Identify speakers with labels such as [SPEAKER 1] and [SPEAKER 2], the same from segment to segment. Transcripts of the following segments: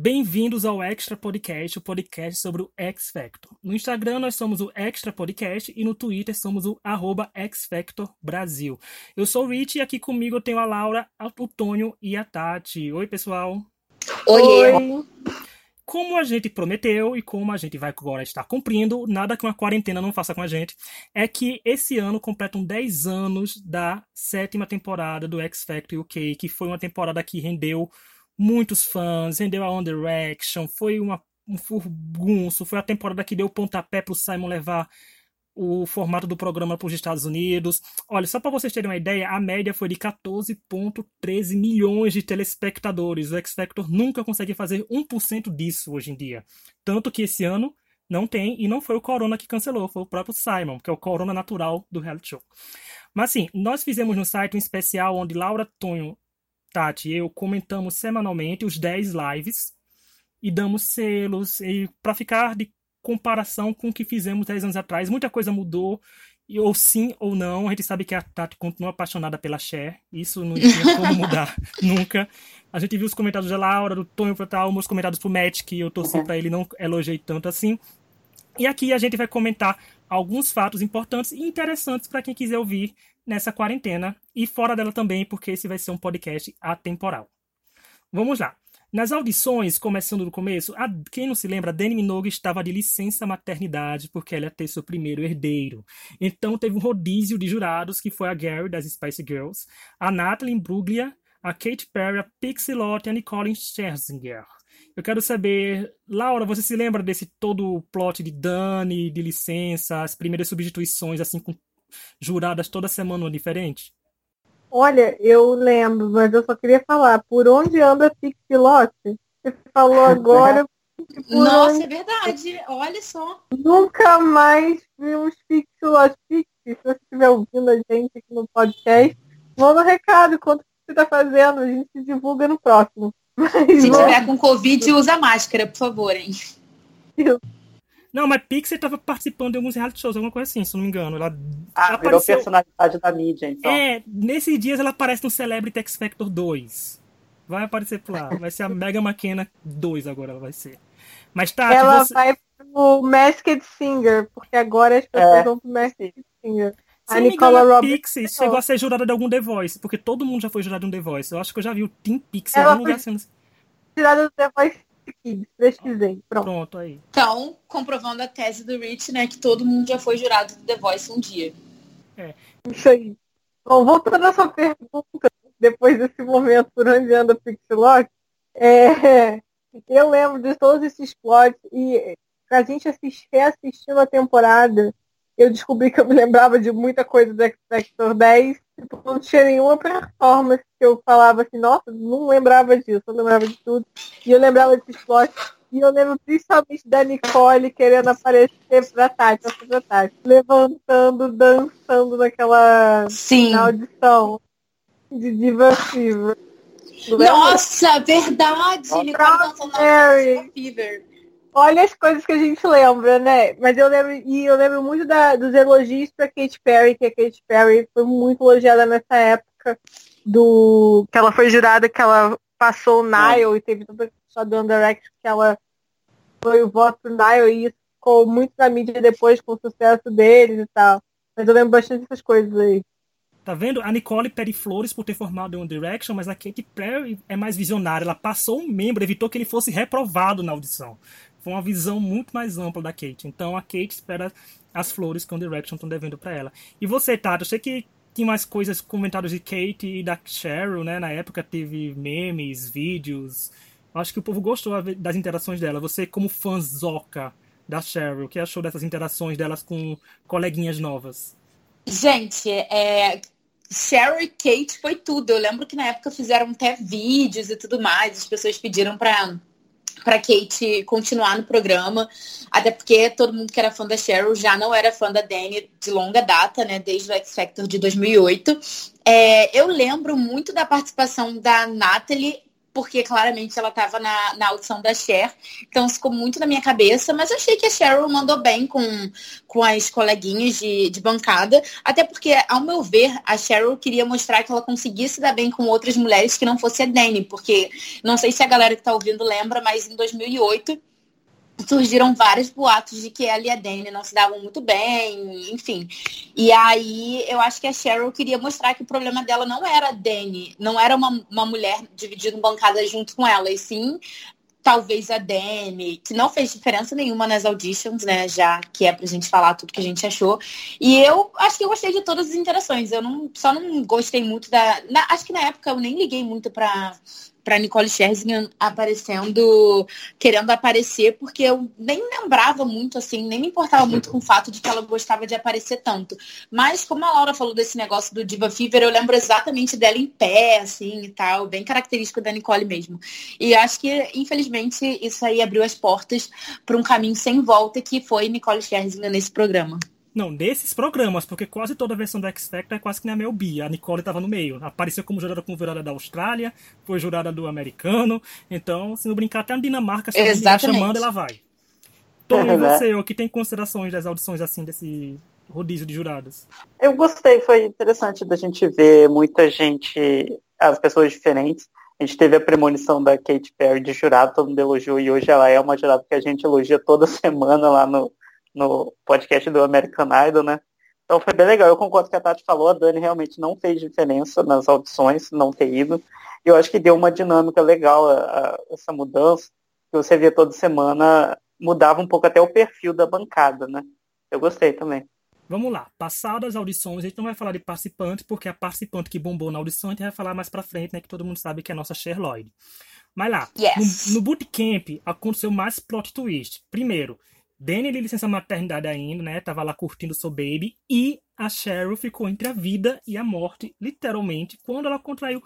[SPEAKER 1] Bem-vindos ao Extra Podcast, o podcast sobre o X Factor. No Instagram nós somos o Extra Podcast e no Twitter somos o arroba X Factor Brasil. Eu sou o Rich e aqui comigo eu tenho a Laura, o Tônio e a Tati. Oi, pessoal.
[SPEAKER 2] Oi. Oi.
[SPEAKER 1] Como a gente prometeu e como a gente vai agora estar cumprindo, nada que uma quarentena não faça com a gente, é que esse ano completam 10 anos da sétima temporada do X Factor UK, que foi uma temporada que rendeu muitos fãs, rendeu a One Direction, foi uma, um furgunço, foi a temporada que deu o pontapé para o Simon levar o formato do programa para os Estados Unidos. Olha, só para vocês terem uma ideia, a média foi de 14,13 milhões de telespectadores. O X Factor nunca consegue fazer 1% disso hoje em dia. Tanto que esse ano não tem, e não foi o Corona que cancelou, foi o próprio Simon, que é o Corona natural do reality show. Mas assim, nós fizemos no site um especial onde Laura Tonho Tati e eu comentamos semanalmente os 10 lives e damos selos e para ficar de comparação com o que fizemos 10 anos atrás. Muita coisa mudou, e, ou sim ou não. A gente sabe que a Tati continua apaixonada pela Cher. Isso não tinha como mudar nunca. A gente viu os comentários da Laura, do Tonho para tal, meus comentários pro Matt, que eu torci uhum. para ele, não elogiei tanto assim. E aqui a gente vai comentar alguns fatos importantes e interessantes para quem quiser ouvir nessa quarentena e fora dela também, porque esse vai ser um podcast atemporal. Vamos lá. Nas audições, começando do começo, a, quem não se lembra, Dani Minogue estava de licença maternidade porque ela ia ter seu primeiro herdeiro. Então teve um rodízio de jurados que foi a Gary das Spice Girls, a Natalie Imbruglia, a Kate Perry, a Pixie Lott e a Nicole Scherzinger. Eu quero saber, Laura, você se lembra desse todo o plot de Dani, de licença, as primeiras substituições, assim, com juradas toda semana diferente?
[SPEAKER 2] Olha, eu lembro, mas eu só queria falar, por onde anda Pixilote? Você falou agora.
[SPEAKER 3] Nossa, onde... é verdade. Olha só.
[SPEAKER 2] Nunca mais vi uns Pixilote Pixie. Se você estiver ouvindo a gente aqui no podcast, manda um recado, quanto você está fazendo, a gente se divulga no próximo.
[SPEAKER 3] Mas, Se tiver com Covid, usa máscara, por favor, hein?
[SPEAKER 1] Não, mas Pixie estava participando de alguns reality shows, alguma coisa assim, se não me engano. Ela
[SPEAKER 4] ah, apareceu... virou personalidade da mídia, então.
[SPEAKER 1] É, nesses dias ela aparece no Celebrity X Factor 2. Vai aparecer por lá. Vai ser a Mega McKenna 2 agora, ela vai ser. Mas tá.
[SPEAKER 2] Ela você... vai pro Masked Singer, porque agora as pessoas é. vão pro Masked Singer.
[SPEAKER 1] Se a Nicola Roberts. Pixie chegou a ser jurada de algum The Voice, porque todo mundo já foi jurado de um The Voice. Eu acho que eu já vi o Team Pixie em algum lugar sendo.
[SPEAKER 2] Jurada do The Voice Pesquisei. Pronto.
[SPEAKER 1] Pronto, aí.
[SPEAKER 3] Então, comprovando a tese do Rich, né, que todo mundo já foi jurado do The Voice um dia.
[SPEAKER 2] É. Isso aí. Bom, voltando à sua pergunta, depois desse momento por onde anda Pixelock, é, eu lembro de todos esses plots e a gente assistir, reassistindo a temporada, eu descobri que eu me lembrava de muita coisa do X Factor 10 Tipo, não tinha nenhuma performance eu falava assim, nossa, não lembrava disso, eu lembrava de tudo. E eu lembrava desses plots. E eu lembro principalmente da Nicole querendo aparecer pra Tati, pra Tati, levantando, dançando naquela
[SPEAKER 3] Sim.
[SPEAKER 2] Na audição de Fever.
[SPEAKER 3] Nossa, verdade! Nicole dançando na Fever.
[SPEAKER 2] Olha as coisas que a gente lembra, né? Mas eu lembro, e eu lembro muito da, dos elogios para Katy Perry, que a Katy Perry foi muito elogiada nessa época do que ela foi jurada, que ela passou o Nile e teve toda a pessoa do Underact que ela foi o voto pro Nile e isso ficou muito na mídia depois com o sucesso deles e tal. Mas eu lembro bastante dessas coisas aí.
[SPEAKER 1] Tá vendo? A Nicole pede flores por ter formado One Direction, mas a Katy Perry é mais visionária. Ela passou um membro, evitou que ele fosse reprovado na audição foi uma visão muito mais ampla da Kate. Então a Kate espera as flores que o Direction estão devendo para ela. E você, Tato, eu sei que tem mais coisas, comentários de Kate e da Cheryl, né? Na época teve memes, vídeos. Acho que o povo gostou das interações dela. Você, como fãzoca da Cheryl, o que achou dessas interações delas com coleguinhas novas?
[SPEAKER 3] Gente, é, Cheryl e Kate foi tudo. Eu lembro que na época fizeram até vídeos e tudo mais. As pessoas pediram para para Kate continuar no programa, até porque todo mundo que era fã da Cheryl já não era fã da Dani de longa data, né, desde o X Factor de 2008. É, eu lembro muito da participação da Natalie porque claramente ela estava na, na audição da Cher. Então ficou muito na minha cabeça, mas achei que a Cheryl mandou bem com, com as coleguinhas de, de bancada, até porque, ao meu ver, a Cheryl queria mostrar que ela conseguia se dar bem com outras mulheres que não fosse a Dani, porque não sei se a galera que está ouvindo lembra, mas em 2008 surgiram vários boatos de que ela e a Dani não se davam muito bem, enfim. E aí eu acho que a Cheryl queria mostrar que o problema dela não era a Dani, não era uma, uma mulher dividindo bancada junto com ela, e sim talvez a Dani, que não fez diferença nenhuma nas auditions, né? Já que é pra gente falar tudo que a gente achou. E eu acho que eu gostei de todas as interações. Eu não, só não gostei muito da. Na, acho que na época eu nem liguei muito pra para Nicole Scherzinger aparecendo, querendo aparecer, porque eu nem lembrava muito, assim, nem me importava muito com o fato de que ela gostava de aparecer tanto. Mas como a Laura falou desse negócio do Diva Fever, eu lembro exatamente dela em pé, assim, e tal, bem característico da Nicole mesmo. E acho que, infelizmente, isso aí abriu as portas para um caminho sem volta que foi Nicole Scherzinger nesse programa.
[SPEAKER 1] Não, desses programas, porque quase toda a versão do X Factor é quase que nem a Mel B. A Nicole estava no meio. Apareceu como jurada com jurada da Austrália, foi jurada do americano. Então, se não brincar, até a Dinamarca se chamando, ela vai. Tom, e né? você, o que tem considerações das audições assim, desse rodízio de juradas?
[SPEAKER 4] Eu gostei, foi interessante da gente ver muita gente, as pessoas diferentes. A gente teve a premonição da Kate Perry de jurado, todo mundo elogiou, e hoje ela é uma jurada que a gente elogia toda semana lá no, no podcast do American Idol, né? Então foi bem legal. Eu concordo com a Tati falou, a Dani realmente não fez diferença nas audições, não ter ido. Eu acho que deu uma dinâmica legal a, a, essa mudança, que você via toda semana, mudava um pouco até o perfil da bancada, né? Eu gostei também.
[SPEAKER 1] Vamos lá, passadas as audições, a gente não vai falar de participante, porque a participante que bombou na audição a gente vai falar mais pra frente, né? Que todo mundo sabe que é a nossa Cher Lloyd. Mas lá,
[SPEAKER 3] yes.
[SPEAKER 1] no, no bootcamp aconteceu mais plot twist. Primeiro, Danny de licença maternidade ainda, né? Tava lá curtindo seu baby. E a Cheryl ficou entre a vida e a morte, literalmente, quando ela contraiu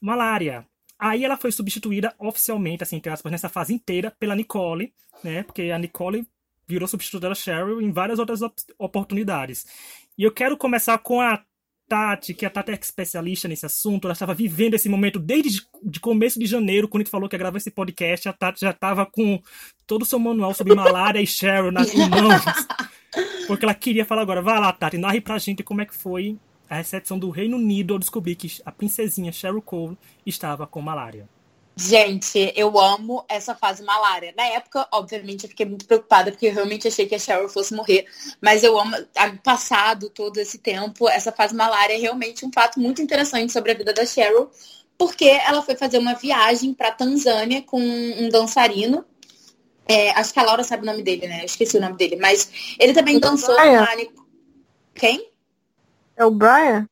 [SPEAKER 1] malária. Aí ela foi substituída oficialmente, assim, entre aspas, nessa fase inteira, pela Nicole, né? Porque a Nicole virou substituta da Cheryl em várias outras op oportunidades. E eu quero começar com a Tati, que a Tati é especialista nesse assunto, ela estava vivendo esse momento desde de começo de janeiro, quando a gente falou que ia gravar esse podcast, a Tati já estava com todo o seu manual sobre malária e Cheryl nas mãos. Porque ela queria falar agora. Vai lá, Tati, narre pra gente como é que foi a recepção do Reino Unido ao descobrir que a princesinha Cheryl Cole estava com malária.
[SPEAKER 3] Gente, eu amo essa fase malária. Na época, obviamente, eu fiquei muito preocupada, porque eu realmente achei que a Cheryl fosse morrer. Mas eu amo, passado todo esse tempo, essa fase malária é realmente um fato muito interessante sobre a vida da Cheryl, porque ela foi fazer uma viagem para Tanzânia com um dançarino. É, acho que a Laura sabe o nome dele, né? Eu esqueci o nome dele. Mas ele também dançou na... Quem?
[SPEAKER 2] É o Brian?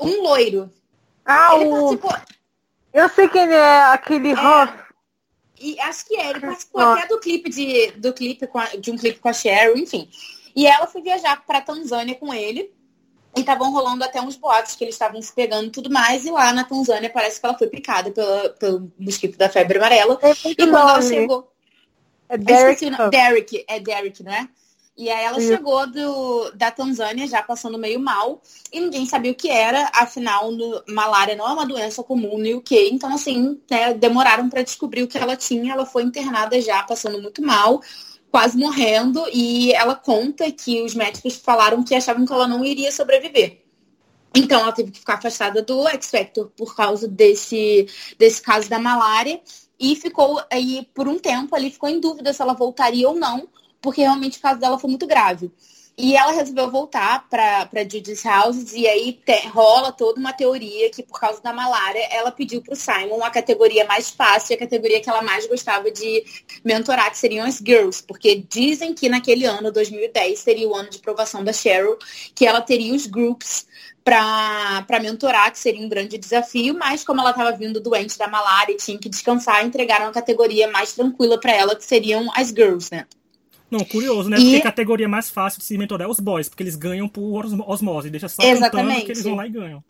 [SPEAKER 3] Um loiro.
[SPEAKER 2] Ah, ele o... participou... Eu sei quem é aquele é, Ross.
[SPEAKER 3] E acho que é, ele participou até do clipe de, do clipe a, de um clipe com a Cheryl, enfim. E ela foi viajar para Tanzânia com ele. E estavam rolando até uns boatos que eles estavam se pegando e tudo mais. E lá na Tanzânia parece que ela foi picada pela, pelo mosquito da febre amarela. É e quando ela chegou.
[SPEAKER 2] É Derek.
[SPEAKER 3] Derek, é Derek, não é? E aí ela chegou do, da Tanzânia já passando meio mal e ninguém sabia o que era, afinal, no, malária não é uma doença comum no UK, então assim, né, demoraram para descobrir o que ela tinha, ela foi internada já passando muito mal, quase morrendo, e ela conta que os médicos falaram que achavam que ela não iria sobreviver. Então ela teve que ficar afastada do X Factor por causa desse, desse caso da malária. E ficou aí por um tempo ali ficou em dúvida se ela voltaria ou não porque realmente o caso dela foi muito grave. E ela resolveu voltar para Judith Houses e aí te, rola toda uma teoria que por causa da malária ela pediu para o Simon a categoria mais fácil, a categoria que ela mais gostava de mentorar, que seriam as girls, porque dizem que naquele ano, 2010, seria o ano de provação da Cheryl, que ela teria os groups para mentorar, que seria um grande desafio, mas como ela estava vindo doente da malária e tinha que descansar, entregaram a categoria mais tranquila para ela, que seriam as girls, né?
[SPEAKER 1] Não, curioso, né? E... Porque a categoria mais fácil de se mentorar é os boys, porque eles ganham por osmose, deixa só
[SPEAKER 3] Exatamente.
[SPEAKER 1] que eles vão lá e ganham.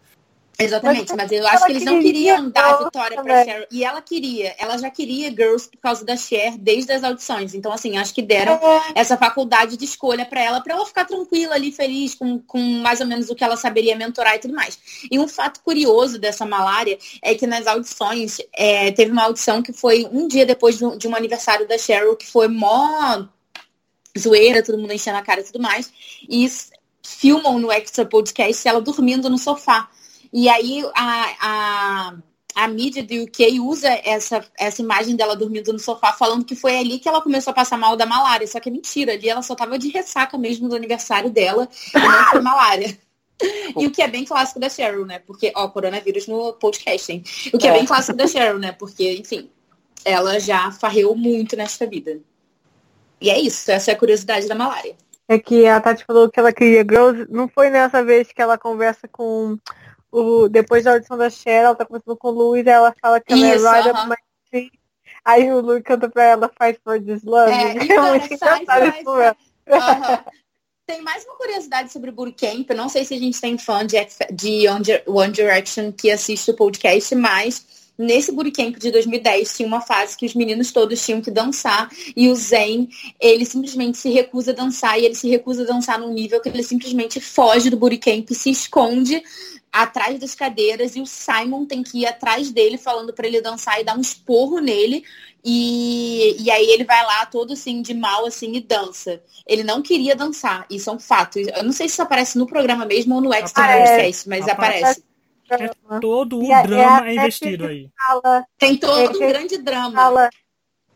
[SPEAKER 3] Exatamente, mas, mas eu acho que eles não queriam dar a vitória pra Cher. E ela queria, ela já queria Girls por causa da Cher desde as audições. Então, assim, acho que deram é. essa faculdade de escolha para ela, para ela ficar tranquila ali, feliz, com, com mais ou menos o que ela saberia mentorar e tudo mais. E um fato curioso dessa malária é que nas audições, é, teve uma audição que foi um dia depois de um aniversário da Cheryl, que foi mó zoeira, todo mundo enchendo a cara e tudo mais. E filmam no Extra Podcast ela dormindo no sofá. E aí a, a, a mídia do UK usa essa, essa imagem dela dormindo no sofá, falando que foi ali que ela começou a passar mal da malária. Só que é mentira, ali ela só tava de ressaca mesmo do aniversário dela e não foi malária. E o que é bem clássico da Cheryl, né? Porque, ó, coronavírus no podcast, hein? O que é, é bem clássico da Cheryl, né? Porque, enfim, ela já farreou muito nesta vida. E é isso, essa é a curiosidade da malária.
[SPEAKER 2] É que a Tati falou que ela queria girls, não foi nessa vez que ela conversa com o, depois da audição da Cher, ela tá conversando com o Luiz, ela fala que ela Isso, é Ride uh -huh. My Aí o Luiz canta pra ela Fight for This Love. É, é muito engraçado isso
[SPEAKER 3] uh Tem mais uma curiosidade sobre o Bootcamp. Não sei se a gente tem fã de, de One Direction que assiste o podcast, mas nesse bootcamp de 2010 tinha uma fase que os meninos todos tinham que dançar e o Zen, ele simplesmente se recusa a dançar e ele se recusa a dançar num nível que ele simplesmente foge do bootcamp, se esconde atrás das cadeiras e o Simon tem que ir atrás dele falando para ele dançar e dar um esporro nele e, e aí ele vai lá todo assim de mal assim e dança. Ele não queria dançar, isso é um fato. Eu não sei se isso aparece no programa mesmo ou no Extra Podcast, mas aparece.
[SPEAKER 1] aparece. É todo o é, drama é, é investido aí.
[SPEAKER 3] Fala, Tem todo um grande drama. Fala,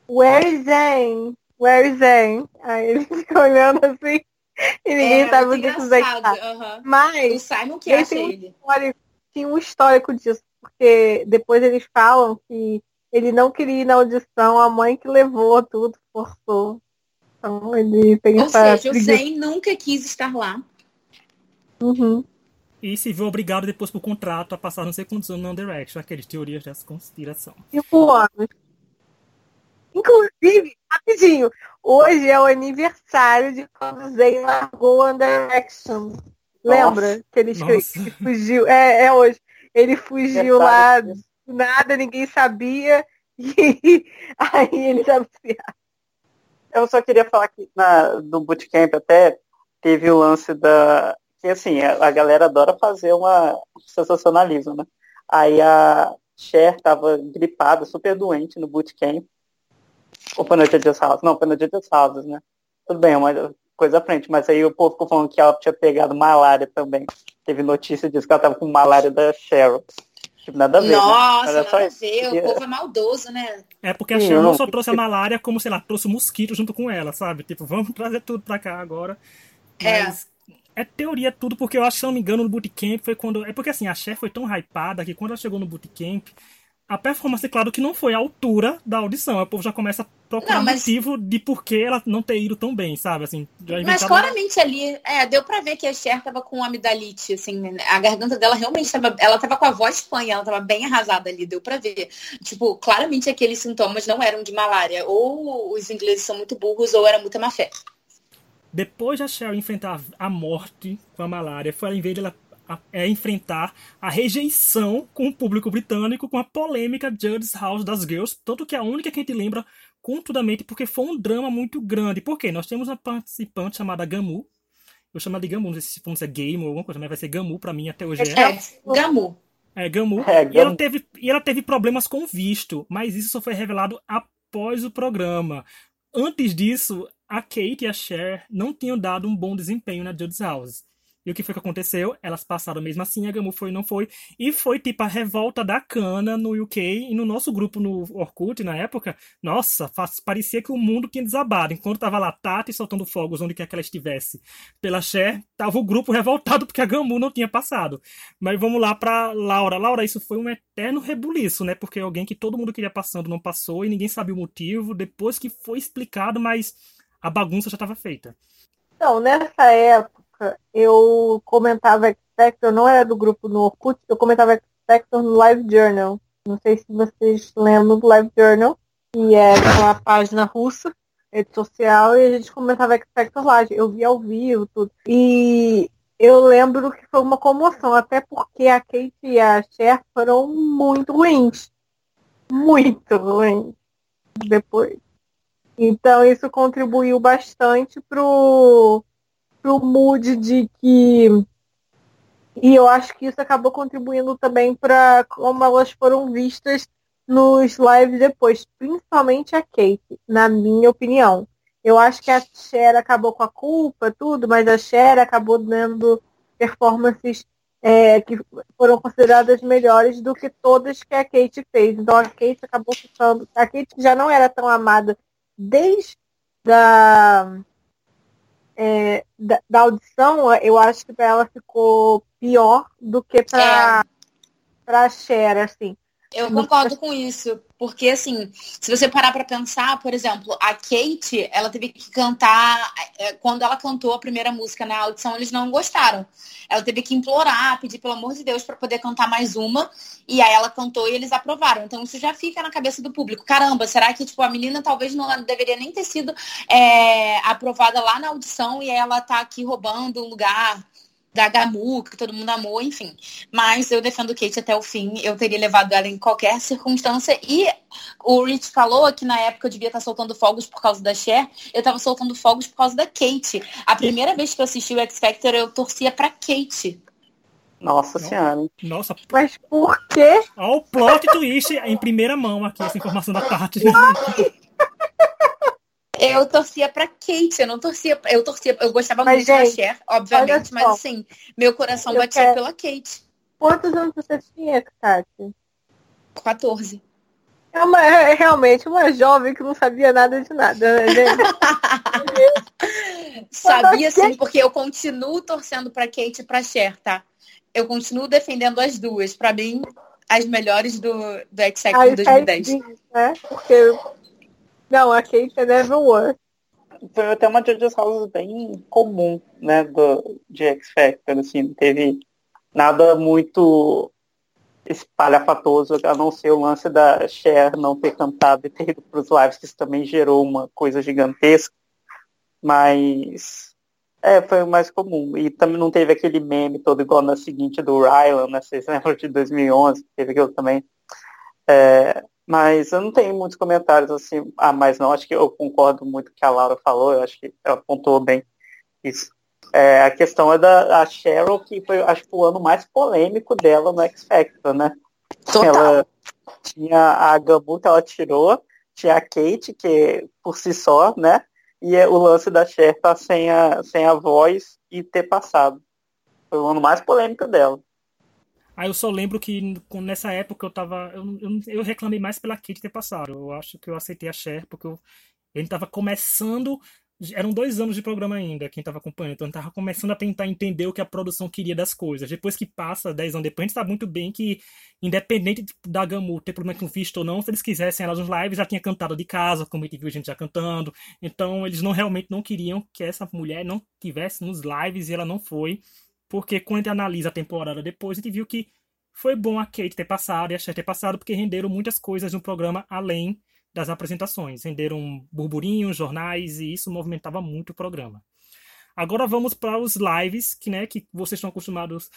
[SPEAKER 2] Where is Zen? Where is Zen? Aí ele fica olhando assim. E ninguém é, sabe o que isso tá. Uhum. Mas.
[SPEAKER 3] O Simon que acha ele.
[SPEAKER 2] Um tinha um histórico disso, porque depois eles falam que ele não queria ir na audição, a mãe que levou tudo, forçou. Então ele tem
[SPEAKER 3] Ou essa seja, o Zen nunca quis estar lá.
[SPEAKER 2] Uhum.
[SPEAKER 1] E se viu obrigado depois por contrato a passar não sei quantos anos no Direction, aqueles teorias dessa conspiração.
[SPEAKER 2] Cinco anos. Inclusive, rapidinho, hoje é o aniversário de quando o Zayn largou One Direction. Lembra Nossa. que ele, que fugiu? É, é hoje. Ele fugiu lá do nada, ninguém sabia. E aí ele já
[SPEAKER 4] Eu só queria falar que na, no bootcamp até teve o lance da. Que assim, a, a galera adora fazer uma sensacionalismo, né? Aí a Cher tava gripada, super doente no bootcamp. Ou foi no dia das Houses? Não, das Houses, né? Tudo bem, é uma coisa à frente, mas aí o povo ficou falando que ela tinha pegado malária também. Teve notícia disso que ela tava com malária da Cheryl. Tipo, nada a ver.
[SPEAKER 3] Né? Nossa, né? nada a ver. O povo é maldoso, né?
[SPEAKER 1] É porque a Cheryl não só trouxe a malária, como, sei lá, trouxe o mosquito junto com ela, sabe? Tipo, vamos trazer tudo pra cá agora. É. Mas é. É teoria tudo, porque eu acho, se não me engano, no bootcamp foi quando. É porque assim, a Cher foi tão hypada que quando ela chegou no bootcamp, a performance, claro que não foi à altura da audição. O povo já começa a procurar não, mas... motivo de por que ela não ter ido tão bem, sabe? Assim,
[SPEAKER 3] mas claramente ali, é, deu pra ver que a Cher tava com amidalite, assim, a garganta dela realmente tava, ela tava com a voz fanha, ela tava bem arrasada ali, deu pra ver. Tipo, claramente aqueles sintomas não eram de malária. Ou os ingleses são muito burros, ou era muita má fé.
[SPEAKER 1] Depois da Cher enfrentar a morte com a malária, foi em vez dela é enfrentar a rejeição com o público britânico com a polêmica Judge's House das Girls, tanto que é a única que a gente lembra contundamente porque foi um drama muito grande. Por quê? Nós temos uma participante chamada Gamu. Eu chamo de Gamu, não sei se pronuncia Game ou alguma coisa, mas vai ser Gamu pra mim até hoje. É,
[SPEAKER 3] é Gamu.
[SPEAKER 1] É, Gamu. É, Gamu. E, ela teve, e ela teve problemas com visto, mas isso só foi revelado após o programa. Antes disso, a Kate e a Cher não tinham dado um bom desempenho na Judge's House. E o que foi que aconteceu? Elas passaram mesmo assim, a Gamu foi e não foi. E foi tipo a revolta da cana no UK e no nosso grupo no Orkut na época. Nossa, parecia que o mundo tinha desabado. Enquanto tava lá Tati soltando fogos onde quer que ela estivesse pela Cher, tava o grupo revoltado porque a Gamu não tinha passado. Mas vamos lá pra Laura. Laura, isso foi um eterno rebuliço, né? Porque alguém que todo mundo queria passando não passou e ninguém sabia o motivo. Depois que foi explicado, mas a bagunça já estava feita.
[SPEAKER 2] Então, nessa época eu comentava X-Factor, não era do grupo no Orkut, eu comentava X-Factor no Live Journal. Não sei se vocês lembram do Live Journal, que é uma página russa, rede social, e a gente comentava X-Factor lá. Eu via ao vivo, tudo. E eu lembro que foi uma comoção, até porque a Kate e a Cher foram muito ruins. Muito ruins. Depois. Então isso contribuiu bastante pro, pro mood de que. E eu acho que isso acabou contribuindo também para como elas foram vistas nos lives depois, principalmente a Kate, na minha opinião. Eu acho que a Cher acabou com a culpa, tudo, mas a Cher acabou dando performances é, que foram consideradas melhores do que todas que a Kate fez. Então a Kate acabou ficando. A Kate já não era tão amada desde a, é, da, da, audição, eu acho que para ela ficou pior do que para é. a Cher, assim.
[SPEAKER 3] Eu concordo com isso, porque assim, se você parar para pensar, por exemplo, a Kate, ela teve que cantar, é, quando ela cantou a primeira música na audição, eles não gostaram. Ela teve que implorar, pedir pelo amor de Deus para poder cantar mais uma, e aí ela cantou e eles aprovaram. Então isso já fica na cabeça do público. Caramba, será que tipo a menina talvez não deveria nem ter sido é, aprovada lá na audição e ela tá aqui roubando o lugar da Gamu, que todo mundo amou, enfim. Mas eu defendo Kate até o fim. Eu teria levado ela em qualquer circunstância. E o Rich falou que na época eu devia estar soltando fogos por causa da Cher. Eu estava soltando fogos por causa da Kate. A primeira vez que eu assisti o X Factor, eu torcia pra Kate.
[SPEAKER 4] Nossa senhora.
[SPEAKER 1] Nossa.
[SPEAKER 2] Mas por quê?
[SPEAKER 1] Olha o plot twist em primeira mão aqui, essa informação da parte.
[SPEAKER 3] Eu torcia pra Kate, eu não torcia. Eu torcia, eu gostava mas, muito gente, da Cher, obviamente, mas assim, meu coração batia quero... pela Kate.
[SPEAKER 2] Quantos anos você tinha, Tati?
[SPEAKER 3] 14.
[SPEAKER 2] É, uma, é realmente uma jovem que não sabia nada de nada, né, gente?
[SPEAKER 3] Sabia sim, porque eu continuo torcendo pra Kate e pra Cher, tá? Eu continuo defendendo as duas. Pra mim, as melhores do, do X Factor 2010.
[SPEAKER 2] Né? Porque não, a Kate é Never Worth.
[SPEAKER 4] Foi até uma Judge's House bem comum, né, do, de X Factor, assim, não teve nada muito espalhafatoso, a não ser o lance da Cher não ter cantado e ter ido para os lives, que isso também gerou uma coisa gigantesca, mas é, foi o mais comum. E também não teve aquele meme todo igual na seguinte do Rylan, né, vocês lembram de 2011, teve aquilo também. É, mas eu não tenho muitos comentários assim, ah, mas não, acho que eu concordo muito com o que a Laura falou, eu acho que ela apontou bem isso. É, a questão é da Cheryl, que foi, acho que o ano mais polêmico dela no X Factor, né?
[SPEAKER 3] Total.
[SPEAKER 4] Ela tinha a Gabu que ela tirou, tinha a Kate, que por si só, né? E é o lance da Cher tá sem a, sem a voz e ter passado. Foi o ano mais polêmico dela.
[SPEAKER 1] Aí eu só lembro que nessa época eu tava. Eu, eu, eu, reclamei mais pela Kate ter passado. Eu acho que eu aceitei a Cher porque eu, ele tava começando. Eram dois anos de programa ainda, quem tava acompanhando. Então ele tava começando a tentar entender o que a produção queria das coisas. Depois que passa, dez anos depois, a gente sabe muito bem que, independente da Gamu ter problema com visto ou não, se eles quisessem ela nos lives, já tinha cantado de casa, como a gente viu gente já cantando. Então eles não realmente não queriam que essa mulher não tivesse nos lives e ela não foi. Porque quando a gente analisa a temporada depois, a gente viu que foi bom a Kate ter passado e a Cher ter passado, porque renderam muitas coisas no programa além das apresentações. Renderam burburinhos, jornais, e isso movimentava muito o programa. Agora vamos para os lives, que, né, que vocês estão acostumados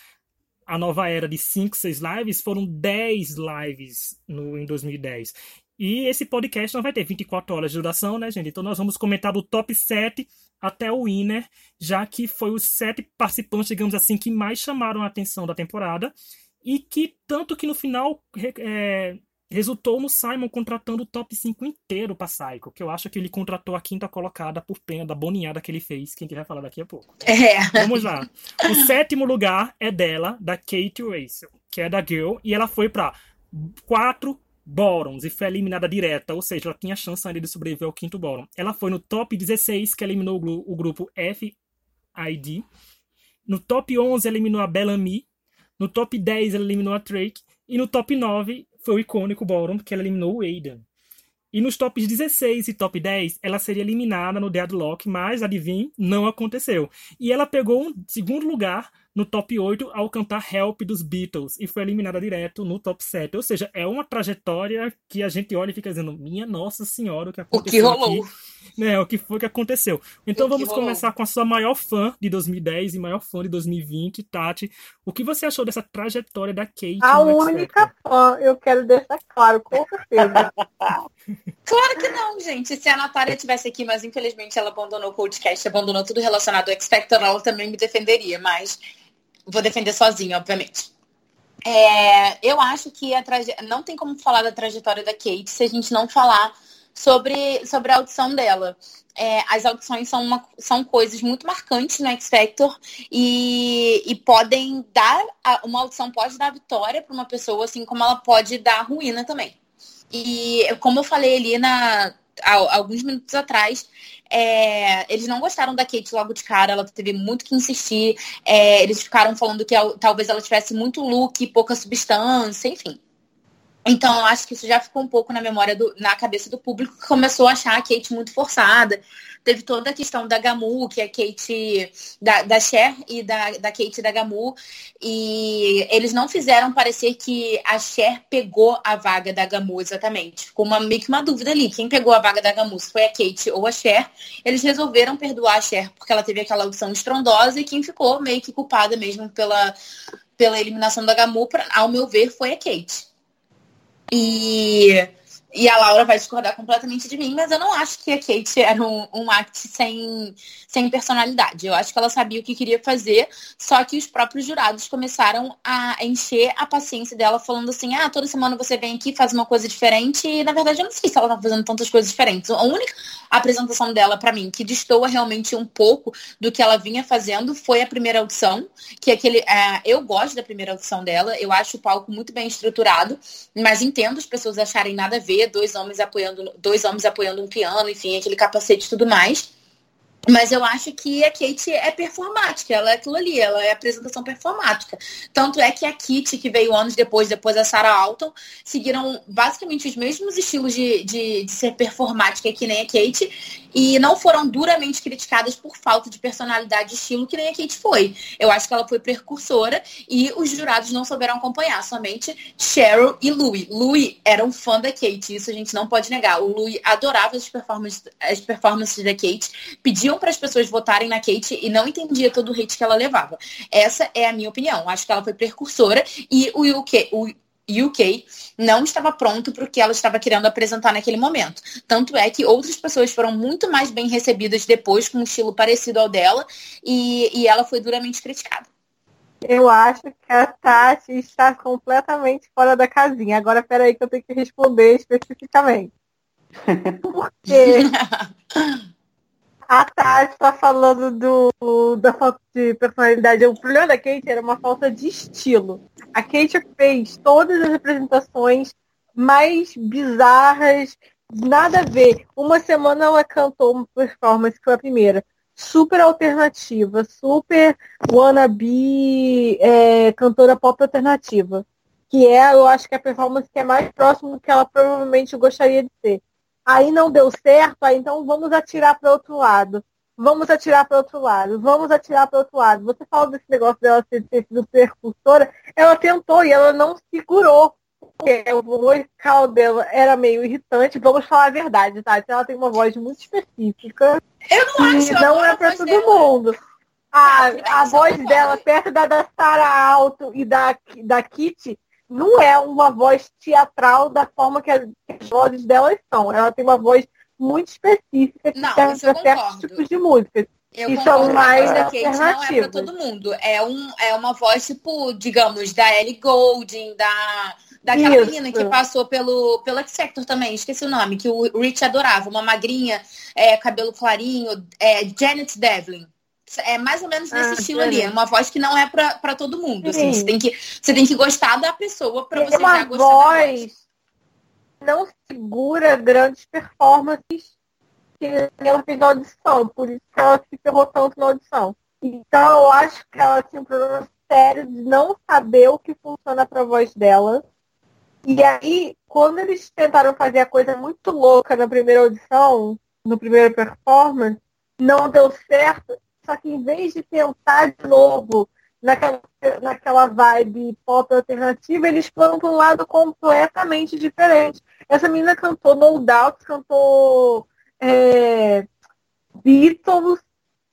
[SPEAKER 1] a nova era de 5, 6 lives, foram 10 lives no, em 2010. E esse podcast não vai ter 24 horas de duração, né, gente? Então nós vamos comentar do top 7 até o winner, já que foi os sete participantes, digamos assim, que mais chamaram a atenção da temporada. E que, tanto que no final, é, resultou no Simon contratando o top 5 inteiro para Psycho, que eu acho que ele contratou a quinta colocada por pena da boninhada que ele fez, que a gente vai falar daqui a pouco.
[SPEAKER 3] É.
[SPEAKER 1] Vamos lá. O sétimo lugar é dela, da Kate Russell, que é da Girl, e ela foi para quatro Bottoms e foi eliminada direta, ou seja, ela tinha chance ainda de sobreviver ao quinto Bottom. Ela foi no top 16, que eliminou o, grupo FID. No top 11, eliminou a Bellamy. No top 10, ela eliminou a Drake. E no top 9, foi o icônico Bottom, que ela eliminou o Aiden. E nos tops 16 e top 10, ela seria eliminada no Deadlock, mas adivinhe, não aconteceu. E ela pegou um segundo lugar no top 8 ao cantar Help dos Beatles e foi eliminada direto no top 7. Ou seja, é uma trajetória que a gente olha e fica dizendo, minha nossa senhora, o que aconteceu
[SPEAKER 3] O que rolou.
[SPEAKER 1] Aqui? Né, o que foi que aconteceu. Então vamos
[SPEAKER 3] rolou.
[SPEAKER 1] começar com a sua maior fã de 2010 e maior fã de 2020, Tati. O que você achou dessa trajetória da Kate?
[SPEAKER 2] A única fã, eu quero deixar claro, com certeza.
[SPEAKER 3] Claro que não, gente. Se a Natália tivesse aqui, mas infelizmente ela abandonou o podcast, abandonou tudo relacionado ao X Factor, ela também me defenderia, mas vou defender sozinha, obviamente. É, eu acho que a traje... não tem como falar da trajetória da Kate se a gente não falar sobre, sobre a audição dela. É, as audições são, uma, são coisas muito marcantes no X Factor e, e podem dar. Uma audição pode dar vitória para uma pessoa, assim como ela pode dar ruína também. E como eu falei ali na, alguns minutos atrás, é, eles não gostaram da Kate logo de cara, ela teve muito que insistir. é, eles ficaram falando que al- talvez ela tivesse muito look, pouca substância, enfim. Então, eu acho que isso já ficou um pouco na memória, do, na cabeça do público, que começou a achar a Kate muito forçada. Teve toda a questão da Gamu, que é a Kate, da, da Cher e da, da Kate da Gamu. E eles não fizeram parecer que a Cher pegou a vaga da Gamu exatamente. Ficou uma, meio que uma dúvida ali. Quem pegou a vaga da Gamu, se foi a Kate ou a Cher. Eles resolveram perdoar a Cher porque ela teve aquela audição estrondosa e quem ficou meio que culpada mesmo pela, pela eliminação da Gamu, pra, ao meu ver, foi a Kate. E, e a Laura vai discordar completamente de mim, mas eu não acho que a Kate era um, um act sem, sem personalidade. Eu acho que ela sabia o que queria fazer, só que os próprios jurados começaram a encher a paciência dela, falando assim, ah, toda semana você vem aqui, faz uma coisa diferente, e na verdade eu não sei se ela tá fazendo tantas coisas diferentes. A única apresentação dela, para mim, que destoa realmente um pouco do que ela vinha fazendo, foi a primeira audição, que é aquele. é, eu gosto da primeira audição dela, eu acho o palco muito bem estruturado, mas entendo as pessoas acharem nada a ver, dois homens apoiando, dois homens apoiando um piano, enfim, aquele capacete e tudo mais. Mas eu acho que a Kate é performática, ela é aquilo ali, ela é apresentação performática. Tanto é que a Kitty, que veio anos depois, depois da Sarah Alton, seguiram basicamente os mesmos estilos de, de, de ser performática que nem a Kate e não foram duramente criticadas por falta de personalidade e estilo que nem a Kate foi. Eu acho que ela foi precursora e os jurados não souberam acompanhar, somente Cheryl e Louis. Louis era um fã da Kate, isso a gente não pode negar. O Louis adorava as performances, as performances da Kate, pediam para as pessoas votarem na Kate e não entendia todo o hate que ela levava. Essa é a minha opinião. Acho que ela foi precursora e o UK, o UK não estava pronto para o que ela estava querendo apresentar naquele momento. Tanto é que outras pessoas foram muito mais bem recebidas depois, com um estilo parecido ao dela, e, e ela foi duramente criticada.
[SPEAKER 2] Eu acho que a Tati está completamente fora da casinha. Agora, peraí que eu tenho que responder especificamente. Porque a Tati está falando do, da falta de personalidade. O problema da Kate era uma falta de estilo. A Kate fez todas as apresentações mais bizarras, nada a ver. Uma semana ela cantou uma performance, que foi a primeira, super alternativa, super wannabe é, cantora pop alternativa. Que é, eu acho que a performance que é mais próximo do que ela provavelmente gostaria de ser. Aí não deu certo, aí então vamos atirar para outro lado. Vamos atirar para outro lado, vamos atirar para outro lado. Você fala desse negócio dela ter, ter sido percursora, ela tentou e ela não segurou. Porque o vocal dela era meio irritante. Vamos falar a verdade, tá? Ela tem uma voz muito específica.
[SPEAKER 3] Eu não acho,
[SPEAKER 2] não é para todo
[SPEAKER 3] dela.
[SPEAKER 2] mundo. A, a voz dela, perto da da Sarah Alto e da, da Kitty, não é uma voz teatral da forma que, a- que as vozes delas são. Ela tem uma voz muito específica que
[SPEAKER 3] Não,
[SPEAKER 2] serve para certos tipos de músicas.
[SPEAKER 3] Eu
[SPEAKER 2] E
[SPEAKER 3] concordo
[SPEAKER 2] são
[SPEAKER 3] que a
[SPEAKER 2] mais
[SPEAKER 3] da Kate não é
[SPEAKER 2] alternativas.
[SPEAKER 3] todo mundo. É, um, é uma voz, tipo, digamos, da Ellie Goulding, da, daquela
[SPEAKER 2] Isso.
[SPEAKER 3] menina que passou pelo, pelo X Factor também, esqueci o nome, que o Rich adorava, uma magrinha, é, cabelo clarinho, é, Janet Devlin. É mais ou menos nesse
[SPEAKER 2] Ah,
[SPEAKER 3] estilo ali. É uma voz que não é pra, pra todo mundo. Assim,
[SPEAKER 2] Sim.
[SPEAKER 3] você, tem que, você tem que gostar da pessoa pra você
[SPEAKER 2] Tem uma
[SPEAKER 3] já gostar da voz.
[SPEAKER 2] não segura grandes performances que ela fez na audição, por isso que ela se ferrou tanto na audição. Então eu acho que ela tinha um problema sério de não saber o que funciona para a voz dela. E aí, quando eles tentaram fazer a coisa muito louca na primeira audição, no primeiro performance, não deu certo. Só que em vez de tentar de novo naquela, naquela vibe pop alternativa, eles foram para um lado completamente diferente. Essa menina cantou No Doubt, cantou é, Beatles.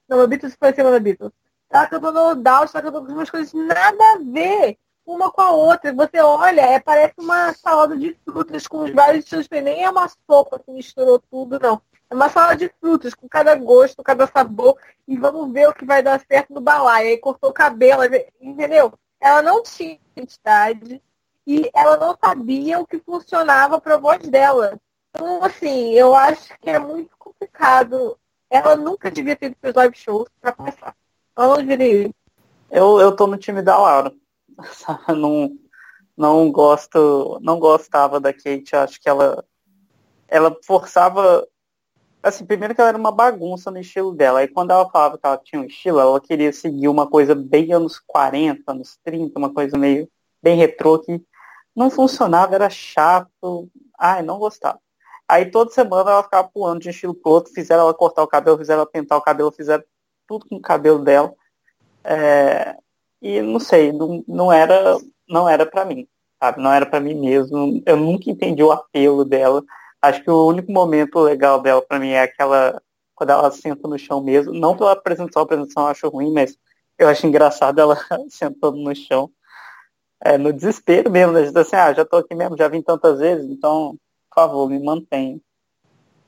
[SPEAKER 2] Não, Beatles foi a semana Beatles. Ela cantou No Doubt, ela cantou algumas coisas nada a ver uma com a outra. Você olha, é, parece uma salada de frutas com os vários estilos. Nem é uma sopa que misturou tudo, não. É uma salada de frutas, com cada gosto, cada sabor. E vamos ver o que vai dar certo no balaio. Aí cortou o cabelo, entendeu? Ela não tinha identidade e ela não sabia o que funcionava para a voz dela. Então, assim, eu acho que é muito complicado. Ela nunca devia ter os live shows, para começar. Ela não ir.
[SPEAKER 4] Eu, eu tô no time da Laura. não, não gosto, não gostava da Kate, acho que ela ela forçava assim, primeiro que ela era uma bagunça no estilo dela. Aí quando ela falava que ela tinha um estilo, ela queria seguir uma coisa bem anos 40, anos 30, uma coisa meio bem retrô que não funcionava, era chato. Ai, não gostava. Aí toda semana ela ficava pulando de um estilo pro outro, fizeram ela cortar o cabelo, fizeram ela pintar o cabelo, fizeram tudo com o cabelo dela. É... E não sei, não, não era não era para mim, sabe? Não era para mim mesmo. Eu nunca entendi o apelo dela. Acho que o único momento legal dela para mim é aquela quando ela senta no chão mesmo. Não pela apresentação, a apresentação eu acho ruim, mas eu acho engraçado ela sentando no chão. É, no desespero mesmo, né? Assim, ah, já tô aqui mesmo, já vim tantas vezes, então, por favor, me mantenha.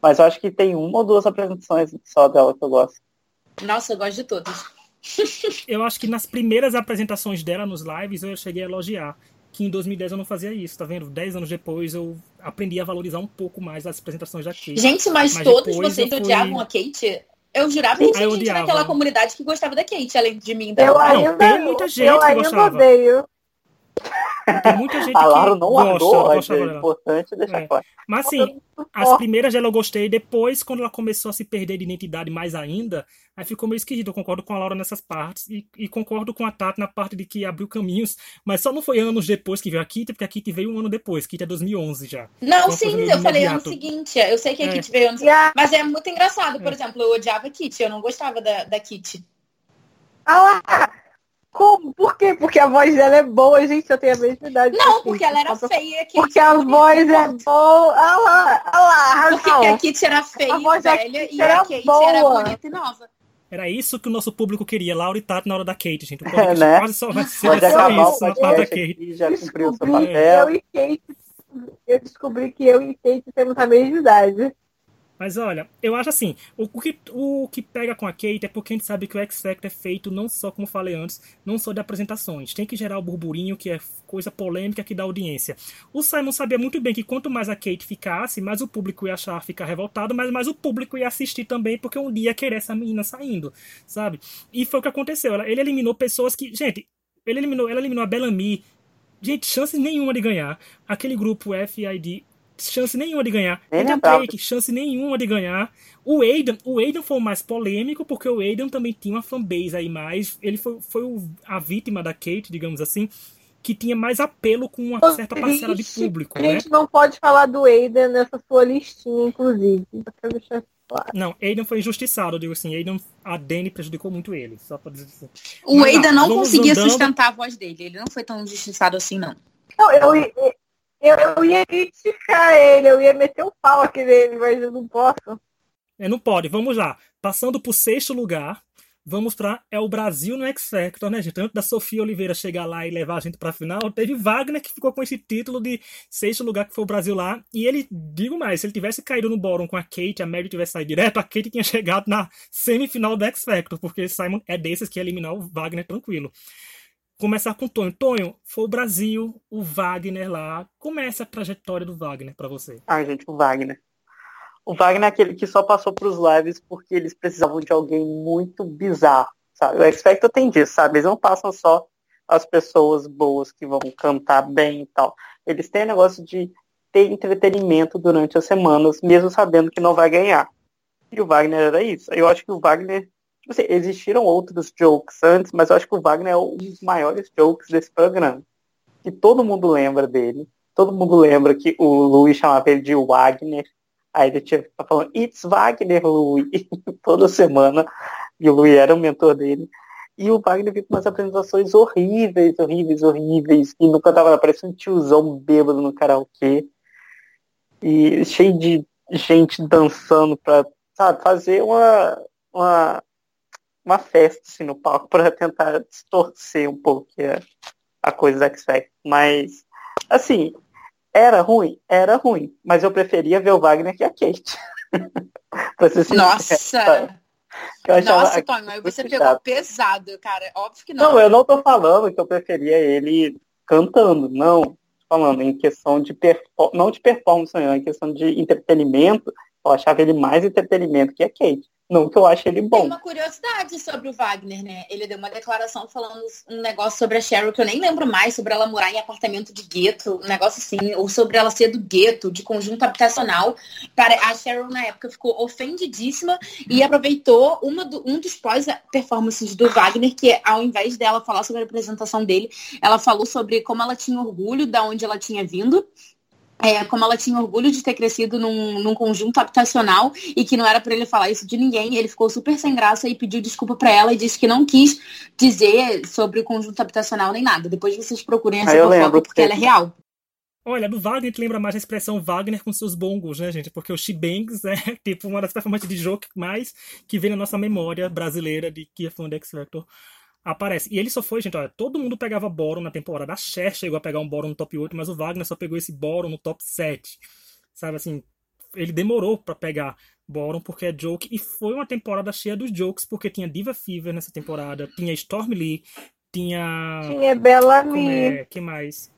[SPEAKER 4] Mas eu acho que tem uma ou duas apresentações só dela que eu gosto.
[SPEAKER 3] Nossa, eu gosto de todas.
[SPEAKER 1] eu acho que nas primeiras apresentações dela nos lives eu cheguei a elogiar que em 2010 eu não fazia isso, tá vendo? Dez anos depois eu aprendi a valorizar um pouco mais as apresentações da Kate.
[SPEAKER 3] Gente, mas, mas todos vocês fui... odiavam a Kate? Eu jurava que tinha gente naquela comunidade que gostava da Kate, além de mim.
[SPEAKER 2] Eu ainda, não, tem muita gente eu que gostava. Odeio.
[SPEAKER 1] Tem muita gente
[SPEAKER 4] a Laura não gosta, é importante deixar é. claro.
[SPEAKER 1] Mas assim, as primeiras dela eu gostei, depois, quando ela começou a se perder de identidade mais ainda, aí ficou meio esquisito. Eu concordo com a Laura nessas partes e, e, concordo com a Tati na parte de que abriu caminhos, mas só não foi anos depois que veio a Kitty, porque a Kitty veio um ano depois, Kitty é 2011 já.
[SPEAKER 3] Não, sim, eu falei ano seguinte. Eu sei que a é. Kitty veio ano seguinte. Mas é muito engraçado, por é. exemplo, eu odiava a Kitty, eu não gostava da, da Kitty.
[SPEAKER 2] Ah lá! Como? Por quê? Porque a voz dela é boa, gente, eu tenho a mesma idade.
[SPEAKER 3] Não, porque ela era feia.
[SPEAKER 2] Porque a voz é boa. Olha lá, olha lá.
[SPEAKER 3] Porque a Kitty era feia e velha e a Kate boa. era bonita e nova.
[SPEAKER 1] Era isso que o nosso público queria, Laura e Tati na hora da Kate, gente. O é,
[SPEAKER 4] né? quase só vai ser Pode só isso na parte da Kate. Já cumpriu seu papel. Eu e
[SPEAKER 2] Kate, eu descobri que eu e Kate temos a mesma idade.
[SPEAKER 1] Mas olha, eu acho assim, o, o, que, o que pega com a Kate é porque a gente sabe que o X Factor é feito não só, como falei antes, não só de apresentações. Tem que gerar o burburinho, que é coisa polêmica que dá audiência. O Simon sabia muito bem que quanto mais a Kate ficasse, mais o público ia achar ficar revoltado, mas mais o público ia assistir também, porque um dia ia querer essa menina saindo, sabe? E foi o que aconteceu. Ele eliminou pessoas que. Gente, ele eliminou, ela eliminou a Bellamy. Gente, chance nenhuma de ganhar. Aquele grupo FID chance nenhuma de ganhar. Nem Adam Drake, chance nenhuma de ganhar. O Aidan, o Aidan foi o mais polêmico, porque o Aidan também tinha uma fanbase aí mais. Ele foi, foi o, a vítima da Kate, digamos assim, que tinha mais apelo com uma certa parcela de público.
[SPEAKER 2] A gente né? não pode falar do Aidan nessa sua listinha, inclusive.
[SPEAKER 1] Claro. Não, Aidan foi injustiçado, eu digo assim, Aidan, a Dani prejudicou muito ele, só pra dizer assim.
[SPEAKER 3] O Aidan não conseguia andando... sustentar a voz dele, ele não foi tão injustiçado assim, não.
[SPEAKER 2] Não, eu, eu, eu ia criticar ele, eu ia meter o um pau aqui nele, mas eu não posso.
[SPEAKER 1] É, não pode. Vamos lá. Passando pro sexto lugar, vamos para é o Brasil no X Factor, né, gente? Antes da Sofia Oliveira chegar lá e levar a gente pra final, teve Wagner que ficou com esse título de sexto lugar, que foi o Brasil lá. E ele, digo mais, se ele tivesse caído no bórum com a Kate, a Mary tivesse saído direto, a Kate tinha chegado na semifinal do X Factor, porque Simon é desses que ia eliminar o Wagner tranquilo começar com Tonho. Tonho, foi o Brasil, o Wagner lá. Como é essa trajetória do Wagner para você?
[SPEAKER 4] Ai, gente, o Wagner. O Wagner é aquele que só passou pros lives porque eles precisavam de alguém muito bizarro, sabe? O Factor tem disso, sabe? Eles não passam só as pessoas boas que vão cantar bem e tal. Eles têm negócio de ter entretenimento durante as semanas, mesmo sabendo que não vai ganhar. E o Wagner era isso. Eu acho que o Wagner Tipo assim, existiram outros jokes antes, mas eu acho que o Wagner é um dos maiores jokes desse programa. Que todo mundo lembra dele. Todo mundo lembra que o Louis chamava ele de Wagner. Aí ele tinha que falando, It's Wagner, Louis, toda semana. E o Louis era o mentor dele. E o Wagner veio com umas apresentações horríveis, horríveis, horríveis. E nunca tava parecendo um tiozão bêbado no karaokê. E cheio de gente dançando pra, sabe, fazer uma, uma, uma festa assim, no palco para tentar distorcer um pouco a, a coisa da X Factor. Mas, assim, era ruim? Era ruim. Mas eu preferia ver o Wagner que a Kate.
[SPEAKER 3] Nossa! Nossa, Tony, mas você pegou chato. pesado, cara. Óbvio que não.
[SPEAKER 4] Não, eu não tô falando que eu preferia ele cantando, não. Falando em questão de performance, não de performance, não, em questão de entretenimento, eu achava ele mais entretenimento que a Kate. Não que eu ache ele bom. Tem
[SPEAKER 3] uma curiosidade sobre o Wagner, né? Ele deu uma declaração falando um negócio sobre a Cheryl que eu nem lembro mais, sobre ela morar em apartamento de gueto, um negócio assim, ou sobre ela ser do gueto, de conjunto habitacional. A Cheryl, na época, ficou ofendidíssima e aproveitou uma do, um dos pós-performances do Wagner, que ao invés dela falar sobre a apresentação dele, ela falou sobre como ela tinha orgulho da onde ela tinha vindo é, como ela tinha orgulho de ter crescido num, num conjunto habitacional e que não era para ele falar isso de ninguém. Ele ficou super sem graça e pediu desculpa para ela e disse que não quis dizer sobre o conjunto habitacional nem nada. Depois vocês procurem essa fofoca porque ela é real.
[SPEAKER 1] Olha, do Wagner te lembra mais a expressão Wagner com seus bongos, né, gente? Porque o Shibangs é tipo uma das performances de jogo mais que vem na nossa memória brasileira de que é fã X Factor aparece. E ele só foi, gente, olha, todo mundo pegava Boron na temporada. A Cher chegou a pegar um Boron no top 8, mas o Wagner só pegou esse Boron no top 7. Sabe assim, ele demorou para pegar Boron porque é joke. E foi uma temporada cheia dos jokes, porque tinha Diva Fever nessa temporada, tinha Storm Lee, tinha.
[SPEAKER 2] Tinha Bellamy.
[SPEAKER 1] É, que mais?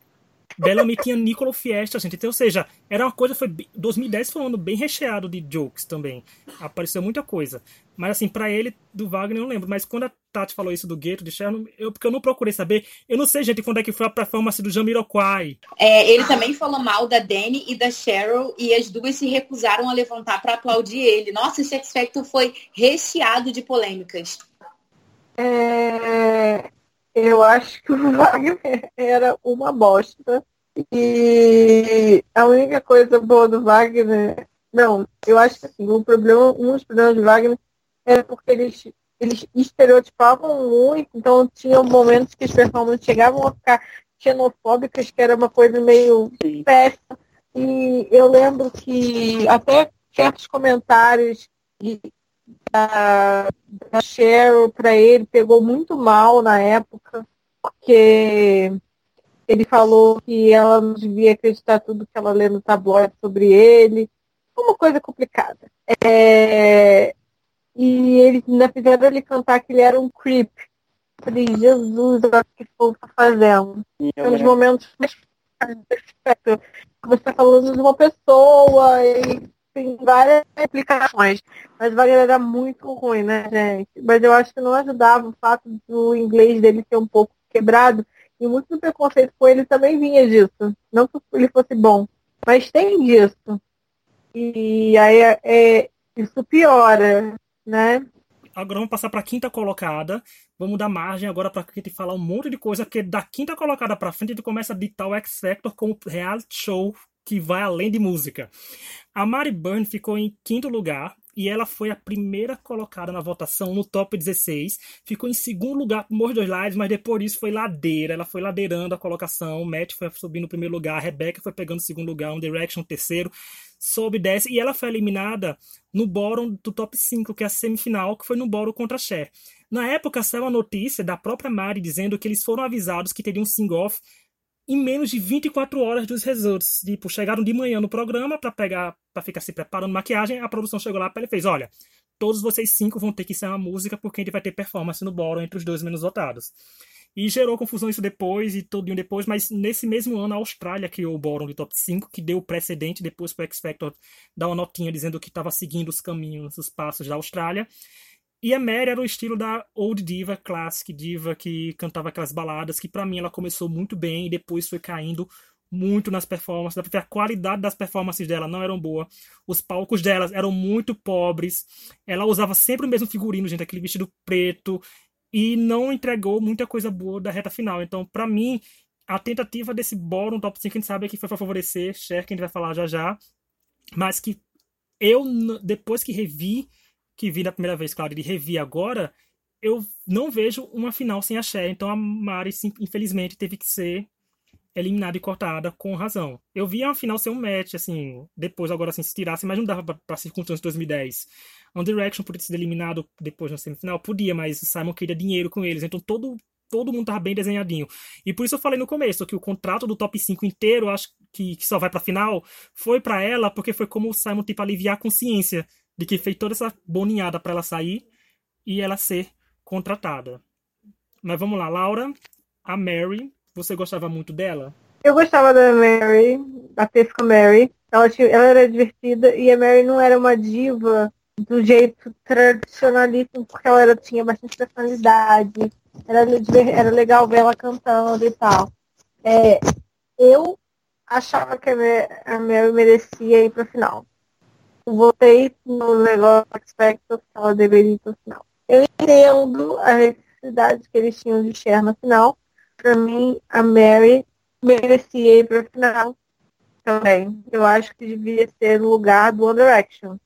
[SPEAKER 1] Bellamy tinha Nicolo Fiesta, gente. Então, ou seja, era uma coisa, foi 2010 foi um ano bem recheado de jokes também. Apareceu muita coisa. Mas assim, para ele, do Wagner, eu não lembro. Mas quando a Tati falou isso do Gueto, de Sharon, eu, porque eu não procurei saber. Eu não sei, gente, quando é que foi a performance do Jamiroquai.
[SPEAKER 3] É, ele também falou mal da Dani e da Cheryl, e as duas se recusaram a levantar para aplaudir ele. Nossa, esse X Factor foi recheado de polêmicas.
[SPEAKER 2] É, eu acho que o Wagner era uma bosta. E a única coisa boa do Wagner. Não, eu acho que assim, o problema, um dos problemas do Wagner era porque eles, eles estereotipavam muito, então tinham momentos que as performances chegavam a ficar xenofóbicas, que era uma coisa meio péssima. E eu lembro que até certos comentários da, da Cheryl para ele pegou muito mal na época, porque ele falou que ela não devia acreditar tudo que ela lê no tabloide sobre ele. Uma coisa complicada. É... E eles ainda fizeram ele cantar que ele era um creep. Eu falei, Jesus, olha o que o tá fazendo. São os momentos mais você está falando de uma pessoa e tem várias explicações. Mas Wagner era muito ruim, né, gente? Mas eu acho que não ajudava o fato do inglês dele ser um pouco quebrado. E muito do preconceito com ele também vinha disso. Não que ele fosse bom, mas tem disso. E aí é, é isso piora, né?
[SPEAKER 1] Agora vamos passar para a quinta colocada. Vamos dar margem agora para a gente falar um monte de coisa, porque da quinta colocada para frente a gente começa a ditar o X Factor como reality show que vai além de música. A Mary Byrne ficou em quinto lugar e ela foi a primeira colocada na votação no top 16. Ficou em segundo lugar por Morro dos Lives, mas depois disso foi ladeira. Ela foi ladeirando a colocação. O Matt foi subindo no primeiro lugar, a Rebecca foi pegando o segundo lugar, um Direction terceiro, sobe desce. E ela foi eliminada no bórum do top 5, que é a semifinal, que foi no bórum contra a Cher. Na época saiu a notícia da própria Mari dizendo que eles foram avisados que teriam um sing-off em menos de 24 horas dos results. Tipo, chegaram de manhã no programa para pegar, para ficar se preparando maquiagem, a produção chegou lá ele fez, olha, todos vocês cinco vão ter que ser uma música porque a gente vai ter performance no bolo entre os dois menos votados. E gerou confusão isso depois e todo depois, mas nesse mesmo ano a Austrália criou o Bórum de top 5, que deu precedente depois para o X Factor dar uma notinha dizendo que estava seguindo os caminhos, os passos da Austrália. E a Mary era o estilo da old diva, classic diva, que cantava aquelas baladas, que para mim ela começou muito bem e depois foi caindo muito nas performances. Dá pra ver a qualidade das performances dela não eram boa. Os palcos delas eram muito pobres. Ela usava sempre o mesmo figurino, gente, aquele vestido preto. E não entregou muita coisa boa da reta final. Então, para mim, a tentativa desse bórum top 5, a gente sabe que foi para favorecer Cher, que a gente vai falar já já. Mas que eu, depois que revi que vi da primeira vez, claro, e revi agora, eu não vejo uma final sem a Cher. Então a Mari, infelizmente, teve que ser eliminada e cortada com razão. Eu vi a final ser um match, assim, depois, agora, assim, se tirasse, mas não dava pra, pra circunstância de 2010. One Direction podia sido eliminado depois na semifinal? Podia, mas o Simon queria dinheiro com eles. Então todo, todo mundo tava bem desenhadinho. E por isso eu falei no começo que o contrato do top 5 inteiro, acho que, que só vai pra final, foi para ela, porque foi como o Simon, tipo, aliviar a consciência de que fez toda essa boninhada para ela sair e ela ser contratada. Mas vamos lá, Laura, a Mary, você gostava muito dela?
[SPEAKER 2] Eu gostava da Mary, da Pesca Mary. Ela, tinha, ela era divertida e a Mary não era uma diva do jeito tradicionalista, porque ela era, tinha bastante personalidade. Era, era legal ver ela cantando e tal. É, eu achava que a Mary merecia ir para final. Votei no negócio deveria ir para final. Eu entendo a necessidade que eles tinham de Cher na final. Para mim, a Mary merecia ir para a final também. Eu acho que devia ser no lugar do One Direction.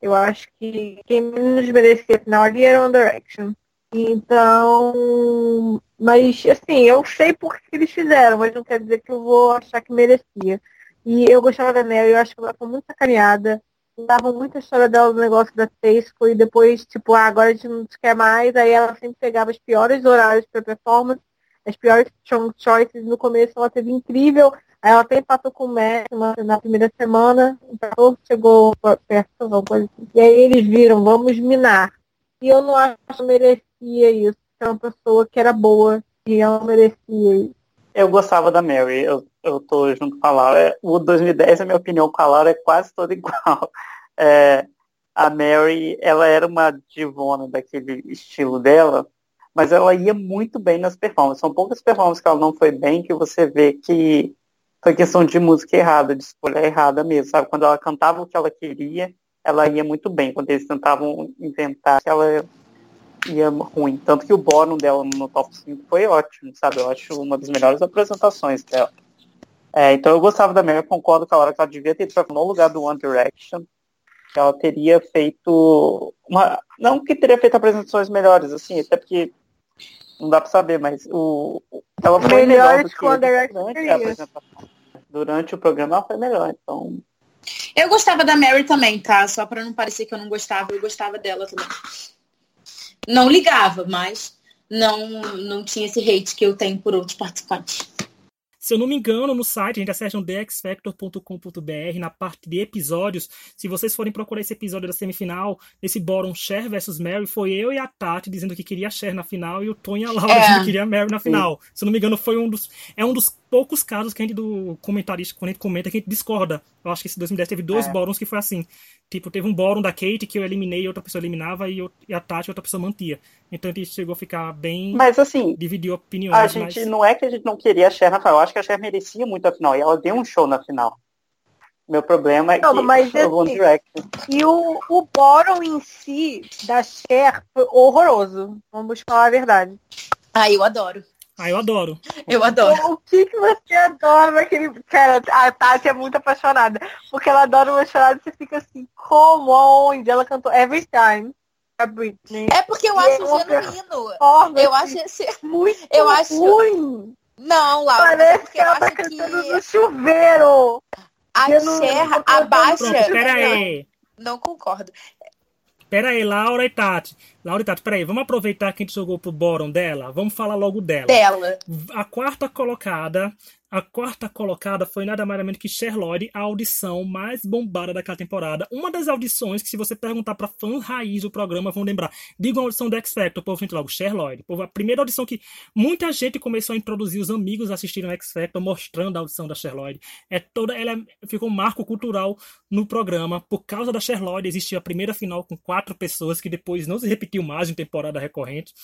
[SPEAKER 2] Eu acho que quem menos merecia final ali era One Direction. Então, mas assim, eu sei por que eles fizeram, mas não quer dizer que eu vou achar que merecia. E eu gostava da Mary, eu acho que ela foi muito sacaneada dava muita história dela do negócio da Tesco e depois, tipo, ah, agora a gente não quer mais. Aí ela sempre pegava os piores horários para performance, as piores choices. No começo ela teve incrível. Aí ela até passou com o Matt na primeira semana, então chegou perto, alguma coisa assim. E aí eles viram, vamos minar. E eu não acho que merecia isso. É uma pessoa que era boa e ela merecia isso.
[SPEAKER 4] Eu gostava da Mary, eu, eu tô junto com a Laura. O 2010, a minha opinião com a Laura é quase toda igual. É, a Mary, ela era uma divona daquele estilo dela, mas ela ia muito bem nas performances. São poucas performances que ela não foi bem, que você vê que foi questão de música errada, de escolha errada mesmo, sabe? Quando ela cantava o que ela queria, ela ia muito bem. Quando eles tentavam inventar, ela ia ruim. Tanto que o bórum dela no top 5 foi ótimo, sabe? Eu acho uma das melhores apresentações dela. É, então eu gostava da Mary, concordo com a hora que ela devia ter ido no lugar do One Direction ela teria feito uma. Não que teria feito apresentações melhores, assim, até porque não dá para saber, mas o. Ela foi melhor do que durante a apresentação. Durante o programa ela foi melhor, então.
[SPEAKER 3] Eu gostava da Mary também, tá? Só para não parecer que eu não gostava, eu gostava dela também. Não ligava, mas não, não tinha esse hate que eu tenho por outros participantes.
[SPEAKER 1] Se eu não me engano, no site, a gente acessa no thexfactor.com.br, na parte de episódios. Se vocês forem procurar esse episódio da semifinal, nesse bórum Cher versus Mary, foi eu e a Tati dizendo que queria Cher na final e o Tony e a Laura é. dizendo que queria Mary na final. Sim. Se eu não me engano, foi um dos. É um dos poucos casos que a gente do comentarista, quando a gente comenta, que a gente discorda. Eu acho que esse 2010 teve dois é. bórons que foi assim. Tipo, teve um bórum da Kate que eu eliminei, outra pessoa eliminava e, eu, e a Tati outra pessoa mantia. Então a gente chegou a ficar bem.
[SPEAKER 4] Mas assim.
[SPEAKER 1] Dividiu opiniões.
[SPEAKER 4] A gente mas... não é que a gente não queria a Cher na final. Eu acho que a Cher merecia muito a final. E ela deu um show na final. Meu problema é não, que mas,
[SPEAKER 2] assim, One Direction. E o, o bórum em si da Cher foi horroroso. Vamos falar a verdade.
[SPEAKER 3] Ah, eu adoro.
[SPEAKER 1] Ah, eu adoro.
[SPEAKER 3] Eu adoro.
[SPEAKER 2] O que, que você adora naquele. Cara, a Tati é muito apaixonada. Porque ela adora uma chorada e você fica assim, como, onde? Ela cantou Every Time. A Britney.
[SPEAKER 3] É porque eu acho é genuíno. Eu acho esse.
[SPEAKER 2] Muito eu acho... ruim.
[SPEAKER 3] Não, Laura.
[SPEAKER 2] Parece que ela tá cantando que... no chuveiro.
[SPEAKER 3] A Cher abaixa.
[SPEAKER 1] Pera aí.
[SPEAKER 3] Não concordo.
[SPEAKER 1] Pera aí, Laura e Tati. Laura e Tati, pera aí, vamos aproveitar que a gente jogou pro bórum dela? Vamos falar logo dela.
[SPEAKER 3] Dela.
[SPEAKER 1] A quarta colocada a quarta colocada foi nada mais menos que Sherlock, a audição mais bombada daquela temporada. Uma das audições que, se você perguntar para fãs raiz do programa, vão lembrar. Diga uma audição do X Factor, o povo sente logo Sherlock. A primeira audição que muita gente começou a introduzir os amigos assistindo X Factor, mostrando a audição da Sherlock. É toda, ela é, ficou um marco cultural no programa. Por causa da Sherlock, existiu a primeira final com quatro pessoas, que depois não se repetiu mais em temporada recorrente.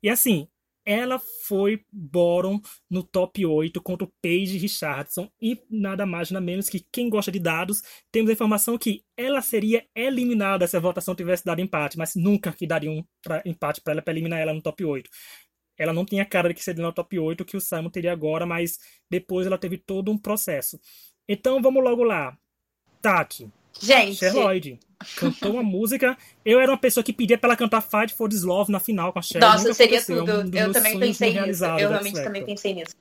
[SPEAKER 1] E assim, ela foi bottom no top 8 contra o Paige Richardson e nada mais nada menos que quem gosta de dados, temos a informação que ela seria eliminada se a votação tivesse dado empate, mas nunca que daria um pra, empate para ela para eliminar ela no top 8. Ela não tinha cara de que seria no top 8 que o Simon teria agora, mas depois ela teve todo um processo. Então vamos logo lá. Tati.
[SPEAKER 3] Gente.
[SPEAKER 1] Sherlock. Cantou uma música. Eu era uma pessoa que pedia pra ela cantar Fight for This Love na final com a Cher.
[SPEAKER 3] Nossa, seria
[SPEAKER 1] aconteceu.
[SPEAKER 3] tudo.
[SPEAKER 1] É um
[SPEAKER 3] eu também pensei nisso. Eu
[SPEAKER 1] do
[SPEAKER 3] realmente também pensei nisso.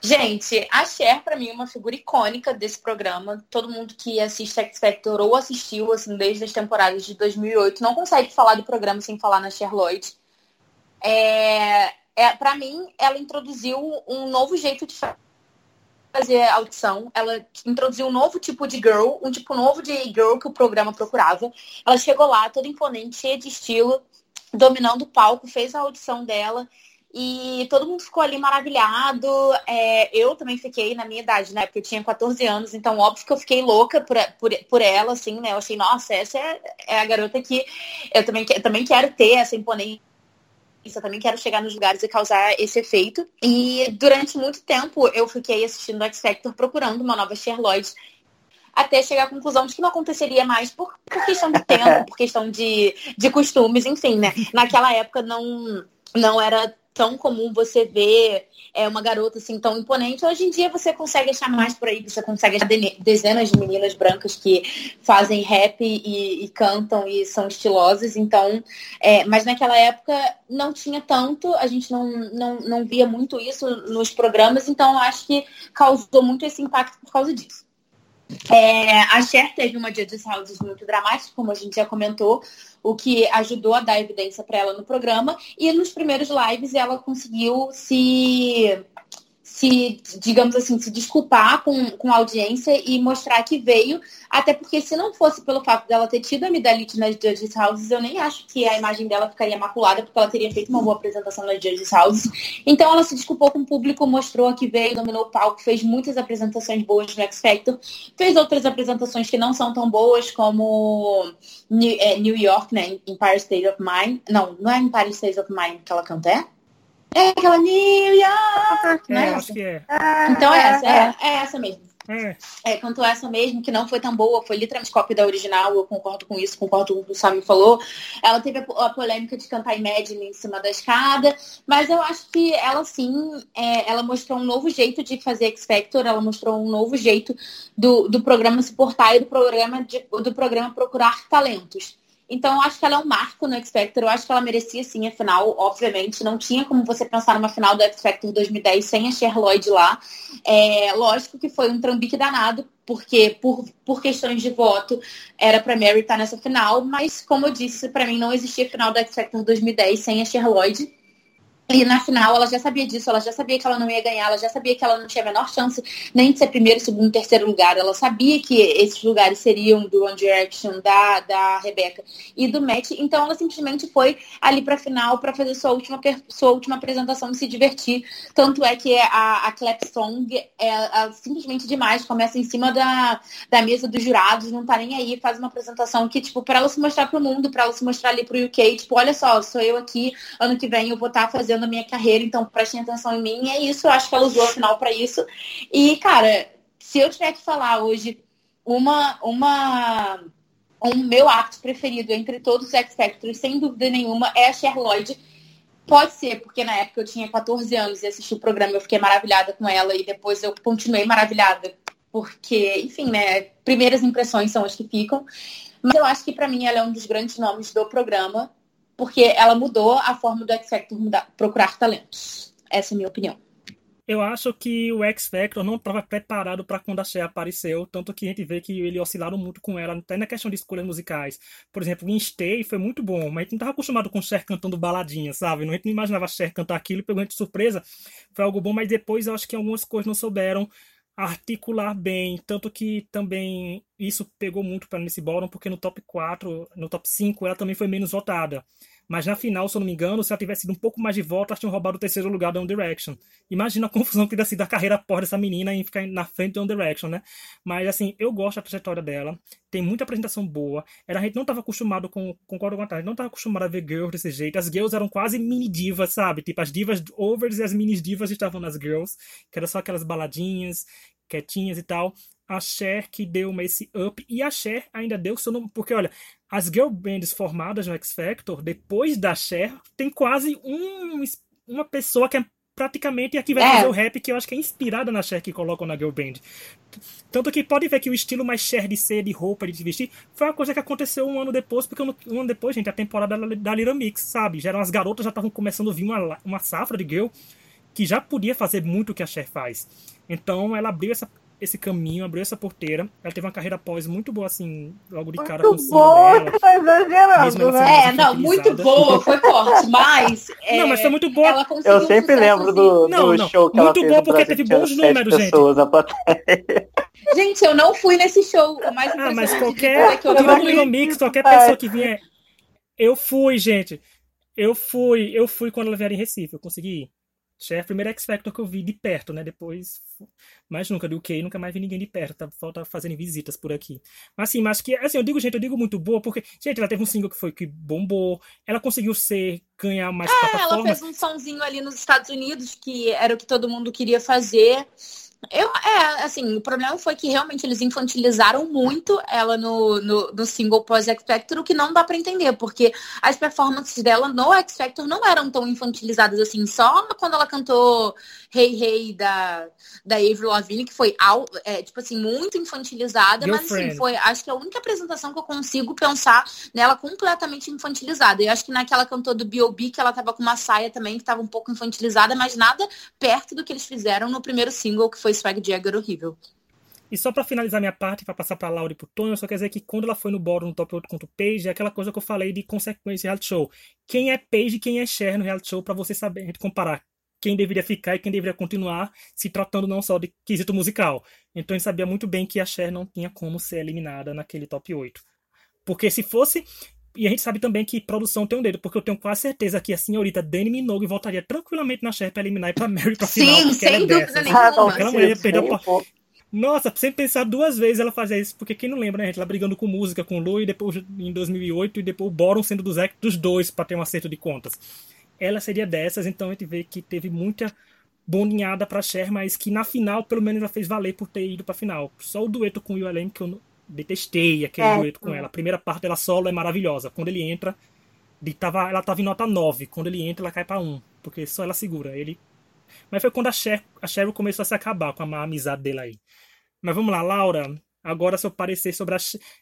[SPEAKER 3] Gente, a Cher, pra mim, é uma figura icônica desse programa. Todo mundo que assiste X Factor ou assistiu, assim, desde as temporadas de 2008, não consegue falar do programa sem falar na Cher Lloyd. É, é, pra mim, ela introduziu um novo jeito de fazer audição. Ela introduziu um novo tipo de girl, um tipo novo de girl que o programa procurava. Ela chegou lá, toda imponente, cheia de estilo, dominando o palco, fez a audição dela. E todo mundo ficou ali maravilhado. É, eu também fiquei na minha idade, né? Porque eu tinha 14 anos, então óbvio que eu fiquei louca por, por, por ela, assim, né? Eu achei, nossa, essa é, é a garota que eu também, que- também quero ter essa imponência. Eu também quero chegar nos lugares e causar esse efeito. E durante muito tempo eu fiquei assistindo X Factor procurando uma nova Cher Lloyd até chegar à conclusão de que não aconteceria mais por, por questão de tempo, por questão de, de costumes, enfim, né? Naquela época não, não era tão comum você ver é, uma garota assim tão imponente. Hoje em dia você consegue achar mais por aí, você consegue achar dezenas de meninas brancas que fazem rap e, e cantam e são estilosas. Então, é, mas naquela época não tinha tanto, a gente não, não, não via muito isso nos programas, então acho que causou muito esse impacto por causa disso. É, a Cher teve uma Judges Houses muito dramática, como a gente já comentou, o que ajudou a dar evidência para ela no programa. E nos primeiros lives ela conseguiu se, se digamos assim, se desculpar com, com a audiência e mostrar que veio. Até porque se não fosse pelo fato dela ter tido a Midalite nas Judges Houses, eu nem acho que a imagem dela ficaria maculada, porque ela teria feito uma boa apresentação nas Judges Houses. Então ela se desculpou com o público, mostrou que veio, dominou o palco, fez muitas apresentações boas no X Factor, fez outras apresentações que não são tão boas, como New, é, New York, né? Empire State of Mind. Não, não é Empire State of Mind que ela canta, é? É aquela New York, não
[SPEAKER 1] É,
[SPEAKER 3] é
[SPEAKER 1] acho
[SPEAKER 3] essa?
[SPEAKER 1] que é.
[SPEAKER 3] Então é essa, é, é essa mesmo.
[SPEAKER 1] É.
[SPEAKER 3] É, cantou essa mesmo, que não foi tão boa, foi literalmente cópia da original, eu concordo com isso, concordo com o que o Sammy falou. Ela teve a, a polêmica de cantar Imagine em cima da escada, mas eu acho que ela sim, é, ela mostrou um novo jeito de fazer X Factor, ela mostrou um novo jeito do, do programa se portar e do programa, de- do programa procurar talentos. Então, eu acho que ela é um marco no X Factor. Eu acho que ela merecia sim a final, obviamente. Não tinha como você pensar numa final do X Factor 2010 sem a Cher Lloyd lá. É, lógico que foi um trambique danado, porque por, por questões de voto era pra Mary estar nessa final, mas como eu disse, pra mim não existia final do X Factor 2010 sem a Cher Lloyd. E na final ela já sabia disso, ela já sabia que ela não ia ganhar, ela já sabia que ela não tinha a menor chance nem de ser primeiro, segundo, terceiro lugar. Ela sabia que esses lugares seriam do One Direction, da, da Rebecca e do Matt. Então ela simplesmente foi ali pra final pra fazer sua última, sua última apresentação e se divertir. Tanto é que a, a Clap Song é, é simplesmente demais. Começa em cima da, da mesa dos jurados, não tá nem aí, faz uma apresentação que, tipo, pra ela se mostrar pro mundo, pra ela se mostrar ali pro UK, tipo, olha só, sou eu aqui, ano que vem eu vou estar fazendo a minha carreira, então prestem atenção em mim. É isso, eu acho que ela usou a final pra isso. E, cara, se eu tiver que falar hoje uma, uma, um meu ato preferido entre todos os X Factors, sem dúvida nenhuma, é a Cher Lloyd. Pode ser, porque na época eu tinha 14 anos e assisti o programa, eu fiquei maravilhada com ela e depois eu continuei maravilhada, porque, enfim, né, primeiras impressões são as que ficam. Mas eu acho que pra mim ela é um dos grandes nomes do programa, porque ela mudou a forma do X Factor mudar, procurar talentos. Essa é a minha opinião.
[SPEAKER 1] Eu acho que o X Factor não estava preparado para quando a Cher apareceu, tanto que a gente vê que ele oscilaram muito com ela, até na questão de escolhas musicais. Por exemplo, o Stay foi muito bom, mas a gente não estava acostumado com Cher cantando baladinha, sabe? A gente não imaginava Cher cantar aquilo, pegou a gente de surpresa. Foi algo bom, mas depois eu acho que algumas coisas não souberam articular bem, tanto que também isso pegou muito para Missy Ballroom, porque no top 4, no top 5 ela também foi menos votada. Mas na final, se eu não me engano, se ela tivesse sido um pouco mais de volta, elas tinham roubado o terceiro lugar da One Direction. Imagina a confusão que teria sido a carreira após dessa menina em ficar na frente da One Direction, né? Mas assim, eu gosto da trajetória dela. Tem muita apresentação boa. Era, a gente não estava acostumado com. Concordo com a Tati, não estava acostumado a ver girls desse jeito. As girls eram quase mini divas, sabe? Tipo, as divas overs e as mini divas estavam nas girls, que eram só aquelas baladinhas, quietinhas e tal. A Cher que deu esse up. E a Cher ainda deu seu nome. Porque, olha, as girl bands formadas no X Factor, depois da Cher, tem quase um, uma pessoa que é praticamente a que vai
[SPEAKER 3] É.
[SPEAKER 1] fazer o rap, que eu acho que é inspirada na Cher que colocam na Girl Band. Tanto que pode ver que o estilo mais Cher de ser, de roupa, de se vestir, foi uma coisa que aconteceu um ano depois, porque um ano depois, gente, a temporada da, da Little Mix, sabe? Já eram as garotas já estavam começando a vir uma, uma safra de girl que já podia fazer muito o que a Cher faz. Então ela abriu essa, esse caminho, abriu essa porteira. Ela teve uma carreira pós muito boa, assim, logo de cara com o
[SPEAKER 2] Muito boa,
[SPEAKER 1] dela.
[SPEAKER 2] tá exagerando, né?
[SPEAKER 3] É, não, muito boa, foi forte, mas. é,
[SPEAKER 1] Não, mas foi muito boa.
[SPEAKER 3] ela conseguiu
[SPEAKER 4] Eu sempre lembro do,
[SPEAKER 3] assim.
[SPEAKER 1] Não,
[SPEAKER 4] do
[SPEAKER 1] não.
[SPEAKER 4] show que ela
[SPEAKER 1] Muito bom
[SPEAKER 4] no
[SPEAKER 1] porque teve bons números, gente.
[SPEAKER 3] Gente, eu não fui nesse show. O mais
[SPEAKER 1] Ah, mas qualquer.
[SPEAKER 3] é que eu
[SPEAKER 2] não
[SPEAKER 1] Tirando o
[SPEAKER 3] vi
[SPEAKER 1] Little
[SPEAKER 2] acredito,
[SPEAKER 1] Mix, qualquer pessoa que vier. Eu fui, gente. Eu fui, eu fui quando ela vier em Recife, eu consegui ir. É a primeira X Factor que eu vi de perto, né? Depois, mais nunca, do UK, nunca mais vi ninguém de perto, tá? Falta fazendo visitas por aqui. Mas assim, mas que, assim, eu digo, gente, eu digo muito boa, porque, gente, ela teve um single que foi que bombou, ela conseguiu ser, ganhar mais
[SPEAKER 3] É, ela
[SPEAKER 1] plataformas.
[SPEAKER 3] fez um sonzinho ali nos Estados Unidos, que era o que todo mundo queria fazer. Eu, é, assim, o problema foi que realmente eles infantilizaram muito ela no, no, no single pós X Factor, o que não dá pra entender, porque as performances dela no X Factor não eram tão infantilizadas assim, só quando ela cantou Hey Hey da, da Avril Lavigne, que foi, é, tipo assim, muito infantilizada, mas assim,
[SPEAKER 1] Girlfriend.
[SPEAKER 3] foi, acho que a única apresentação que eu consigo pensar nela completamente infantilizada. E acho que naquela cantou do B.O.B. que ela tava com uma saia também que tava um pouco infantilizada, mas nada perto do que eles fizeram no primeiro single, que foi Swag Jagger Horrível.
[SPEAKER 1] E só pra finalizar minha parte, pra passar pra Laura e pro Tonho, só quer dizer que quando ela foi no Boro no Top 8 contra o Paige, é aquela coisa que eu falei de consequência reality show. Quem é Paige e quem é Cher no reality show, pra você saber, a gente comparar quem deveria ficar e quem deveria continuar, se tratando não só de quesito musical. Então gente sabia muito bem que a Cher não tinha como ser eliminada naquele top 8. Porque se fosse. E a gente sabe também que produção tem um dedo, porque eu tenho quase certeza que a senhorita Dani Minogue voltaria tranquilamente na Cher pra eliminar e pra Mary pra final.
[SPEAKER 3] Sim,
[SPEAKER 1] é
[SPEAKER 3] sem dúvida
[SPEAKER 1] dessas.
[SPEAKER 3] nenhuma.
[SPEAKER 4] Ah,
[SPEAKER 1] Aquela mulher a. Nossa, sem pensar duas vezes ela fazia isso, porque quem não lembra, né, gente? Ela brigando com música, com o Lu, e depois em 2008, e depois o Boron sendo dos, act- dos dois pra ter um acerto de contas. Ela seria dessas, então a gente vê que teve muita bondinhada pra Cher, mas que na final, pelo menos, ela fez valer por ter ido pra final. Só o dueto com o ULM que eu não- detestei, aquele
[SPEAKER 2] É.
[SPEAKER 1] dueto com ela. A primeira parte dela solo é maravilhosa. Quando ele entra, de tava, ela tava em nota 9. Quando ele entra, ela cai pra 1, porque só ela segura. Ele... Mas foi quando a Cher, a Cheryl começou a se acabar com a má amizade dele aí. Mas vamos lá, Laura. Agora seu parecer sobre a.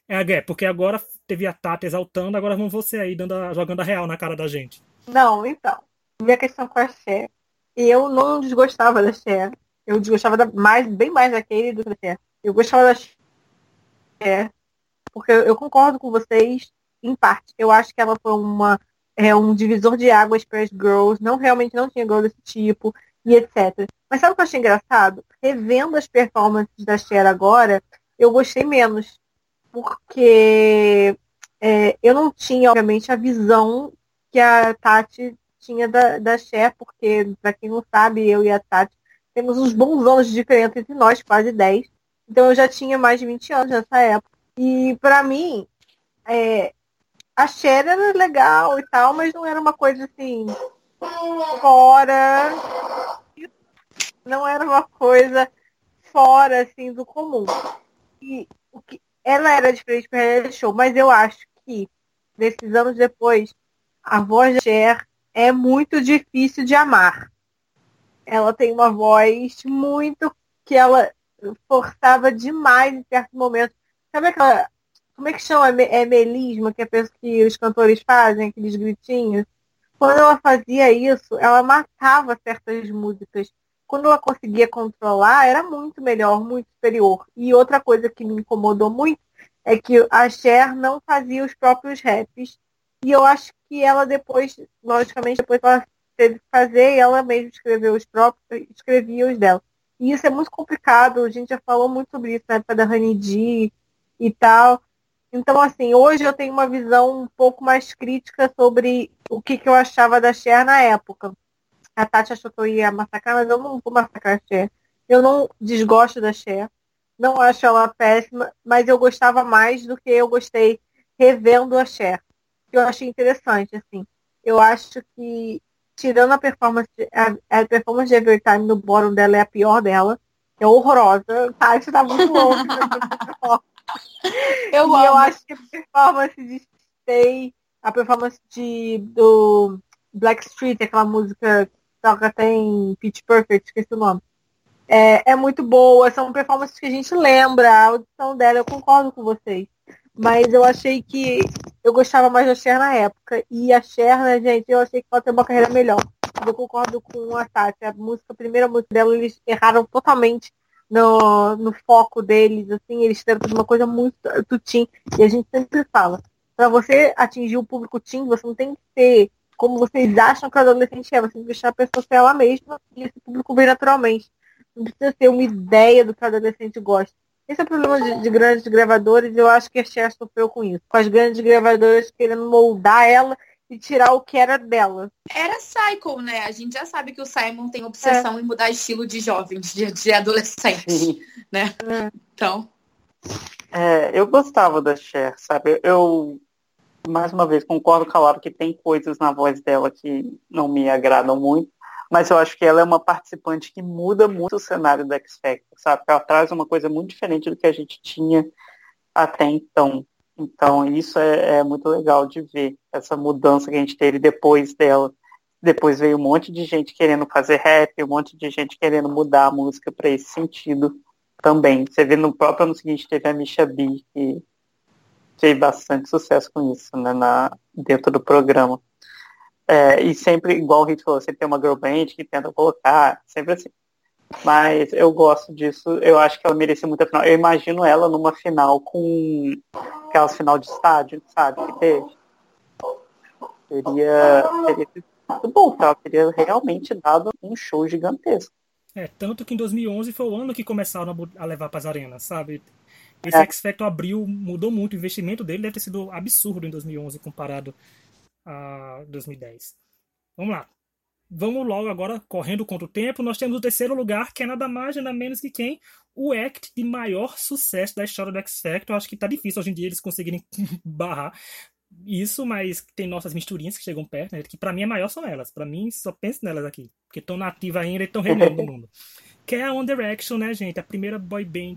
[SPEAKER 1] É, é, porque agora teve a Tata exaltando, agora vamos você aí dando a- jogando a real na cara da gente.
[SPEAKER 2] Não, então. Minha questão com a Cher. Eu não desgostava da Cher. Eu desgostava da, mais, bem mais daquele do que da Cher. Eu gostava da Cher. Porque eu, concordo com vocês, em parte. Eu acho que ela foi uma, é, um divisor de águas para as girls. Não, realmente não tinha girl desse tipo. E etc. Mas sabe o que eu achei engraçado? Revendo as performances da Cher agora, eu gostei menos. Porque é, eu não tinha, obviamente, a visão que a Tati tinha da, da Cher, porque, pra quem não sabe, eu e a Tati temos uns bons anos de diferença entre nós, quase 10. Então eu já tinha mais de 20 anos nessa época. E pra mim, é, a Cher era legal e tal, mas não era uma coisa assim fora. Não era uma coisa fora assim do comum. E o que ela era diferente para reality show, mas eu acho que desses anos depois, a voz da Cher é muito difícil de amar. Ela tem uma voz muito que ela forçava demais em certos momentos. Sabe aquela. Como é que chama? É melisma, que é a pessoa que os cantores fazem, aqueles gritinhos? Quando ela fazia isso, ela matava certas músicas. Quando ela conseguia controlar, era muito melhor, muito superior. E outra coisa que me incomodou muito é que a Cher não fazia os próprios raps. E eu acho que ela depois, logicamente, depois ela teve que fazer e ela mesma escreveu os próprios, escrevia os dela. E isso é muito complicado, a gente já falou muito sobre isso na época da D e tal. Então, assim, hoje eu tenho uma visão um pouco mais crítica sobre o que, que eu achava da Cher na época. A Tati achou que eu ia massacrar, mas eu não vou massacrar a Cher. Eu não desgosto da Cher. Não acho ela péssima, mas eu gostava mais do que eu gostei revendo a Cher. Que eu achei interessante, assim. Eu acho que, tirando a performance, a, a performance de Evertime no bottom dela é a pior dela. É horrorosa. Tati tá muito louca.
[SPEAKER 3] Eu
[SPEAKER 2] e eu acho que a performance de Stay, a performance de, do Black Street, aquela música toca tem Pitch Perfect, esqueci o nome. É, é muito boa, são performances que a gente lembra, a audição dela, eu concordo com vocês. Mas eu achei que eu gostava mais da Cher na época. E a Cher, né, gente, eu achei que ela tem uma carreira melhor. Eu concordo com a Tati. A música, a primeira música dela, eles erraram totalmente no, no foco deles, assim, eles fizeram uma coisa muito tutim. E a gente sempre fala, para você atingir o público teen, você não tem que ser como vocês acham que o adolescente é, você tem que deixar a pessoa ser ela mesma e esse público vem naturalmente. Não precisa ter uma ideia do que o adolescente gosta. Esse é o problema de, de grandes gravadores, eu acho que a Cher sofreu com isso. Com as grandes gravadoras querendo moldar ela e tirar o que era dela.
[SPEAKER 3] Era Cycle, né? A gente já sabe que o Simon tem obsessão é. em mudar estilo de jovens, de, de adolescentes, né? É. Então.
[SPEAKER 4] É, eu gostava da Cher, sabe? Eu, mais uma vez, concordo com a Laura que tem coisas na voz dela que não me agradam muito, mas eu acho que ela é uma participante que muda muito o cenário da X Factor, sabe? Ela traz uma coisa muito diferente do que a gente tinha até então. Então, isso é, é, muito legal de ver, essa mudança que a gente teve depois dela. Depois veio um monte de gente querendo fazer rap, um monte de gente querendo mudar a música para esse sentido também. Você vê no próprio ano seguinte teve a Misha B, que teve bastante sucesso com isso, né, na, dentro do programa. É, e sempre, igual o Hit falou, sempre tem uma girl band que tenta colocar, sempre assim. Mas eu gosto disso, eu acho que ela merecia muita final. Eu imagino ela numa final com aquelas final de estádio, sabe, que teve. Seria, seria muito bom, tá? Teria realmente dado um show gigantesco.
[SPEAKER 1] É, tanto que em 2011 foi o ano que começaram a, levar para as arenas, sabe? Esse é. X Factor abriu, mudou muito, o investimento dele deve ter sido absurdo em 2011 comparado a 2010. Vamos lá. Vamos logo agora, correndo contra o tempo, nós temos o terceiro lugar, que é nada mais, nada menos que quem? O act de maior sucesso da história do X Factor. Acho que tá difícil hoje em dia eles conseguirem barrar isso, mas tem nossas misturinhas que chegam perto, né? Que pra mim é maior são elas. Pra mim, só penso nelas aqui. Porque estão nativas ainda e estão reinando no mundo. Que é a One Direction, né, gente? A primeira boy band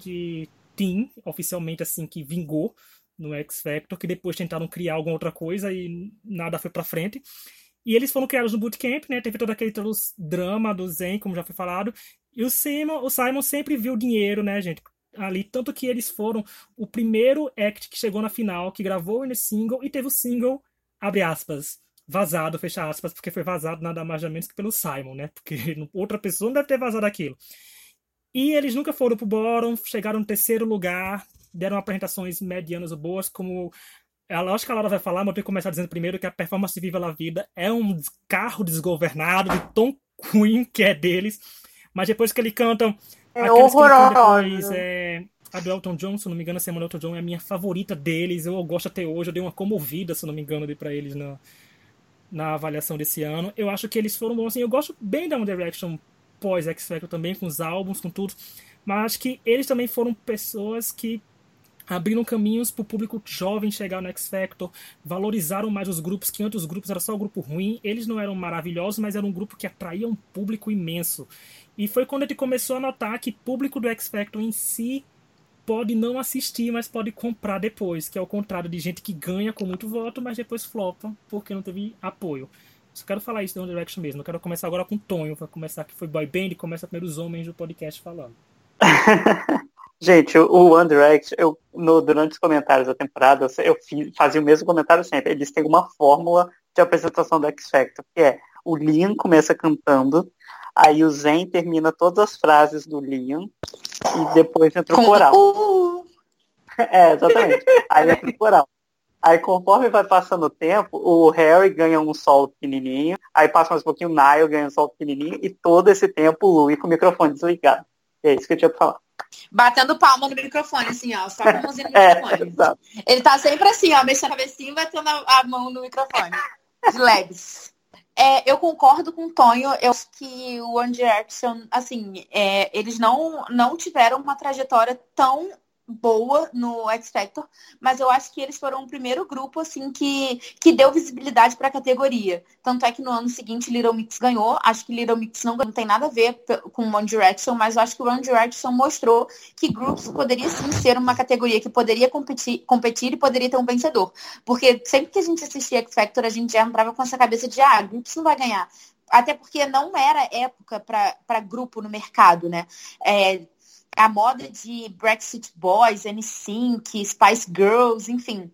[SPEAKER 1] teen, oficialmente, assim, que vingou no X Factor, que depois tentaram criar alguma outra coisa e nada foi pra frente. E eles foram criados no bootcamp, né? Teve todo aquele todo drama do Zen, como já foi falado. E o Simon, o Simon sempre viu dinheiro, né, gente? Ali, tanto que eles foram o primeiro act que chegou na final, que gravou no single e teve o single, abre aspas, vazado, fecha aspas, porque foi vazado nada mais ou menos que pelo Simon, né? Porque outra pessoa não deve ter vazado aquilo. E eles nunca foram pro bottom, chegaram no terceiro lugar, deram apresentações medianas ou boas, como ela, acho que a Laura vai falar, mas eu tenho que começar dizendo primeiro que a performance Viva La Vida é um carro desgovernado de Tom Queen, que é deles. Mas depois que eles cantam.
[SPEAKER 2] É horroroso.
[SPEAKER 1] É, a do Elton John, se não me engano, a semana Elton John é a minha favorita deles. Eu gosto até hoje. Eu dei uma comovida, se não me engano, para eles na, na avaliação desse ano. Eu acho que eles foram bons. Assim, eu gosto bem da One Direction pós X Factor também, com os álbuns, com tudo. Mas acho que eles também foram pessoas que abriram caminhos para o público jovem chegar no X Factor, valorizaram mais os grupos, que antes os grupos era só o grupo ruim, eles não eram maravilhosos, mas era um grupo que atraía um público imenso. E foi quando ele começou a notar que público do X Factor em si pode não assistir, mas pode comprar depois, que é o contrário de gente que ganha com muito voto, mas depois flopa porque não teve apoio. Só quero falar isso do One Direction mesmo. Eu quero começar agora com o Tonho, para começar que foi boy band começa primeiro os homens do podcast falando.
[SPEAKER 4] Gente, o One Direct, eu, no, durante os comentários da temporada, eu fiz, fazia o mesmo comentário sempre. Eles têm uma fórmula de apresentação do X Factor, que é o Liam começa cantando, aí o Zen termina todas as frases do Liam e depois entra o coral. É, exatamente. Aí entra o coral. Aí conforme vai passando o tempo, o Harry ganha um sol pequenininho, aí passa mais um pouquinho o Niall ganha um sol pequenininho e todo esse tempo o Louis com o microfone desligado. É isso que eu tinha pra falar.
[SPEAKER 3] Batendo palma no microfone, assim, ó. Só com a mãozinha no é, microfone. É, ele tá sempre assim, ó, mexendo a cabecinha e batendo a, a mão no microfone. De leves. É, eu concordo com o Tonho. Eu acho que o One Direction, assim, é, eles não, não tiveram uma trajetória tão boa no X Factor, mas eu acho que eles foram o primeiro grupo assim que, que deu visibilidade para a categoria. Tanto é que no ano seguinte Little Mix ganhou. Acho que Little Mix não, não tem nada a ver com One Direction, mas eu acho que o One Direction mostrou que Groups poderia sim ser uma categoria que poderia competir, competir e poderia ter um vencedor. Porque sempre que a gente assistia X Factor, a gente já entrava com essa cabeça de ah, Groups não vai ganhar até porque não era época para grupo no mercado, né? É, a moda de Brexit Boys, NSYNC, Spice Girls, enfim,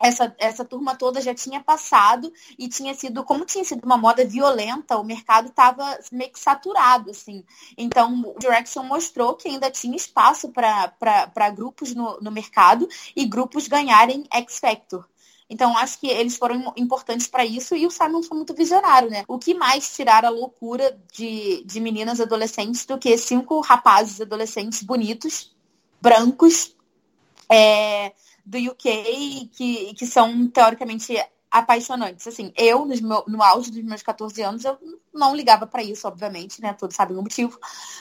[SPEAKER 3] essa, essa turma toda já tinha passado e tinha sido, como tinha sido uma moda violenta, o mercado estava meio que saturado, assim. Então, o Direction mostrou que ainda tinha espaço para grupos no, no mercado e grupos ganharem X Factor. Então, acho que eles foram importantes para isso e o Simon foi muito visionário, né? O que mais tirar a loucura de, de meninas adolescentes do que cinco rapazes adolescentes bonitos, brancos, é, do UK que, que são teoricamente apaixonantes. Assim, eu, no, meu, no auge dos meus 14 anos, eu não ligava para isso, obviamente, né? Todos sabem o motivo.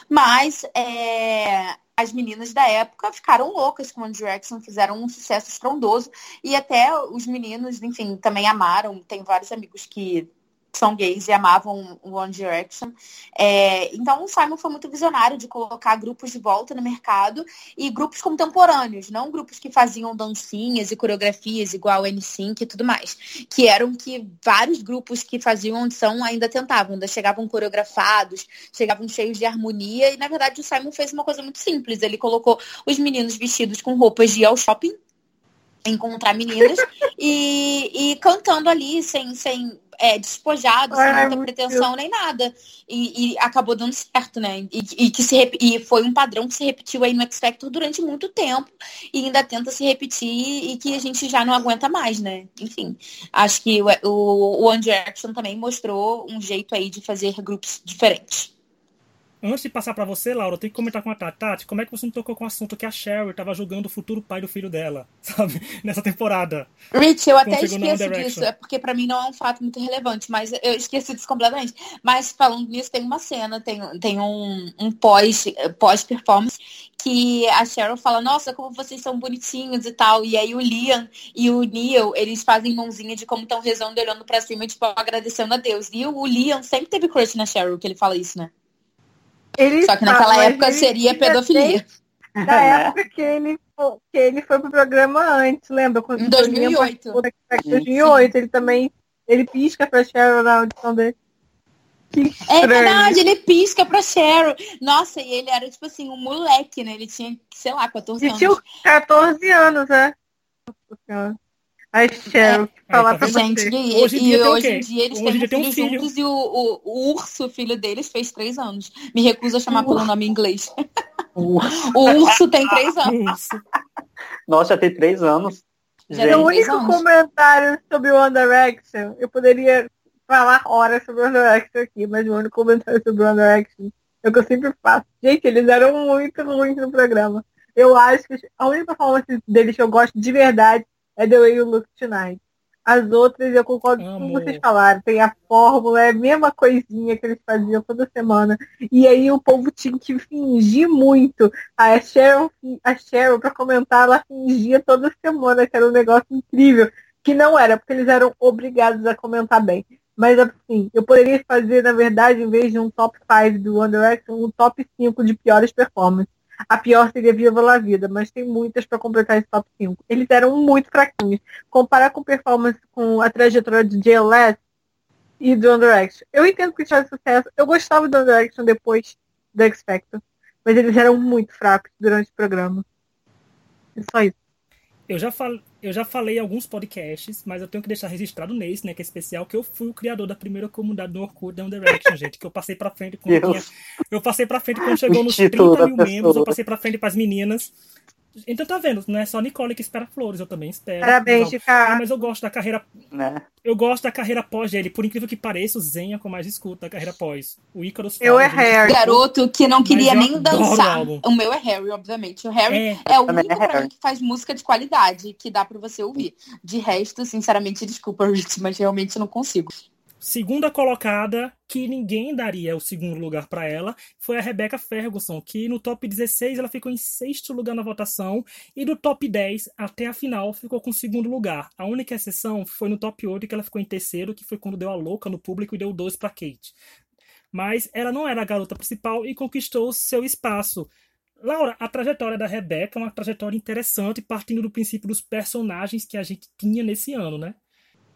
[SPEAKER 3] Mas é, as meninas da época ficaram loucas com One Direction, fizeram um sucesso estrondoso. E até os meninos, enfim, também amaram. Tem vários amigos que são gays e amavam One Direction. É, então o Simon foi muito visionário de colocar grupos de volta no mercado e grupos contemporâneos, não grupos que faziam dancinhas e coreografias igual N5 e tudo mais. Que eram que vários grupos que faziam audição ainda tentavam, ainda chegavam coreografados, chegavam cheios de harmonia, e na verdade o Simon fez uma coisa muito simples. Ele colocou os meninos vestidos com roupas de ir ao shopping encontrar meninas e, e cantando ali sem, sem é, despojado, sem muita pretensão nem nada. E, e, acabou dando certo, né? E, e que se e foi um padrão que se repetiu aí no X Factor durante muito tempo e ainda tenta se repetir e que a gente já não aguenta mais, né? Enfim, acho que o, o, o One Direction também mostrou um jeito aí de fazer grupos diferentes.
[SPEAKER 1] Antes de passar para você, Laura, eu tenho que comentar com a Tati. Tati, como é que você não tocou com o assunto que a Cheryl estava jogando o futuro pai do filho dela, sabe? Nessa temporada.
[SPEAKER 3] Rich, eu até esqueço disso, é porque para mim não é um fato muito relevante, mas eu esqueci disso completamente. Mas falando nisso, tem uma cena, tem, tem um, um pós-performance pós que a Cheryl fala, nossa, como vocês são bonitinhos e tal. E aí o Liam e o Neil, eles fazem mãozinha de como estão rezando, olhando para cima, tipo, agradecendo a Deus. E o Liam sempre teve crush na Cheryl, que ele fala isso, né?
[SPEAKER 2] Ele
[SPEAKER 3] Só que naquela época seria pedofilia.
[SPEAKER 2] Da época que ele, que ele foi pro programa antes, lembra?
[SPEAKER 3] Quando em 2008.
[SPEAKER 2] Em 2008, ele também ele pisca pra Cheryl na audição dele.
[SPEAKER 3] É verdade, ele pisca pra Cheryl. Nossa, e ele era tipo assim, um moleque, né? Ele tinha, sei lá, 14 ele anos. Ele tinha
[SPEAKER 2] 14 anos, né? A Cheryl, é, falar é, pra
[SPEAKER 3] gente, você. E, hoje, e, hoje em dia eles hoje têm um filho, juntos e o, o, o, urso, o filho deles, fez três anos. Me recuso a chamar pelo nome em inglês. o urso tem três anos.
[SPEAKER 4] Nossa, já tem três anos.
[SPEAKER 2] O único anos. comentário sobre o One Direction, eu poderia falar horas sobre o One Direction aqui, mas o único comentário sobre o One Direction é o que eu sempre faço. Gente, eles eram muito ruins no programa. Eu acho que a única performance deles que eu gosto de verdade é The Way You Look Tonight. As outras, eu concordo com o que vocês falaram. Tem a fórmula, é a mesma coisinha que eles faziam toda semana. E aí o povo tinha que fingir muito. A Cheryl, a Cheryl para comentar, ela fingia toda semana, que era um negócio incrível. Que não era, porque eles eram obrigados a comentar bem. Mas eu poderia fazer, na verdade, em vez de top 5 do One Direction, top 5 de piores performances. A pior seria Viva La Vida, mas tem muitas para completar esse top 5. Eles eram muito fraquinhos. Comparar com performance com a trajetória de JLS e do One Direction. Eu entendo que tinha sucesso. Eu gostava do One Direction depois do X Factor. Mas eles eram muito fracos durante o programa. É só isso.
[SPEAKER 1] Eu já, fal... eu já falei em alguns podcasts, mas eu tenho que deixar registrado nesse, né, que é especial, que eu fui o criador da primeira comunidade do Orkut da One Direction, gente, que eu passei pra frente quando tinha... Eu passei pra frente quando chegou nos 30 mil membros, eu passei pra frente pras meninas. Então tá vendo, não é só Nicole que espera flores, eu também espero.
[SPEAKER 2] Parabéns,
[SPEAKER 1] cara. Ah, mas eu gosto da carreira. Né? Eu gosto da carreira pós dele. Por incrível que pareça, o Zen é com mais escuta da carreira pós. O Icarus
[SPEAKER 2] Eu é Harry.
[SPEAKER 3] Garoto que não queria nem dançar. O, o, meu é Harry, obviamente. O Harry é, é o único é pra mim que faz música de qualidade, que dá pra você ouvir. De resto, sinceramente, desculpa, Rich, mas realmente não consigo.
[SPEAKER 1] Segunda colocada, que ninguém daria o segundo lugar para ela, foi a Rebecca Ferguson, que no top 16 ela ficou em sexto lugar na votação e do top 10 até a final ficou com segundo lugar. A única exceção foi no top 8 que ela ficou em terceiro, que foi quando deu a louca no público e deu dois para Kate. Mas ela não era a garota principal e conquistou seu espaço. Laura, a trajetória da Rebecca é uma trajetória interessante, partindo do princípio dos personagens que a gente tinha nesse ano, né?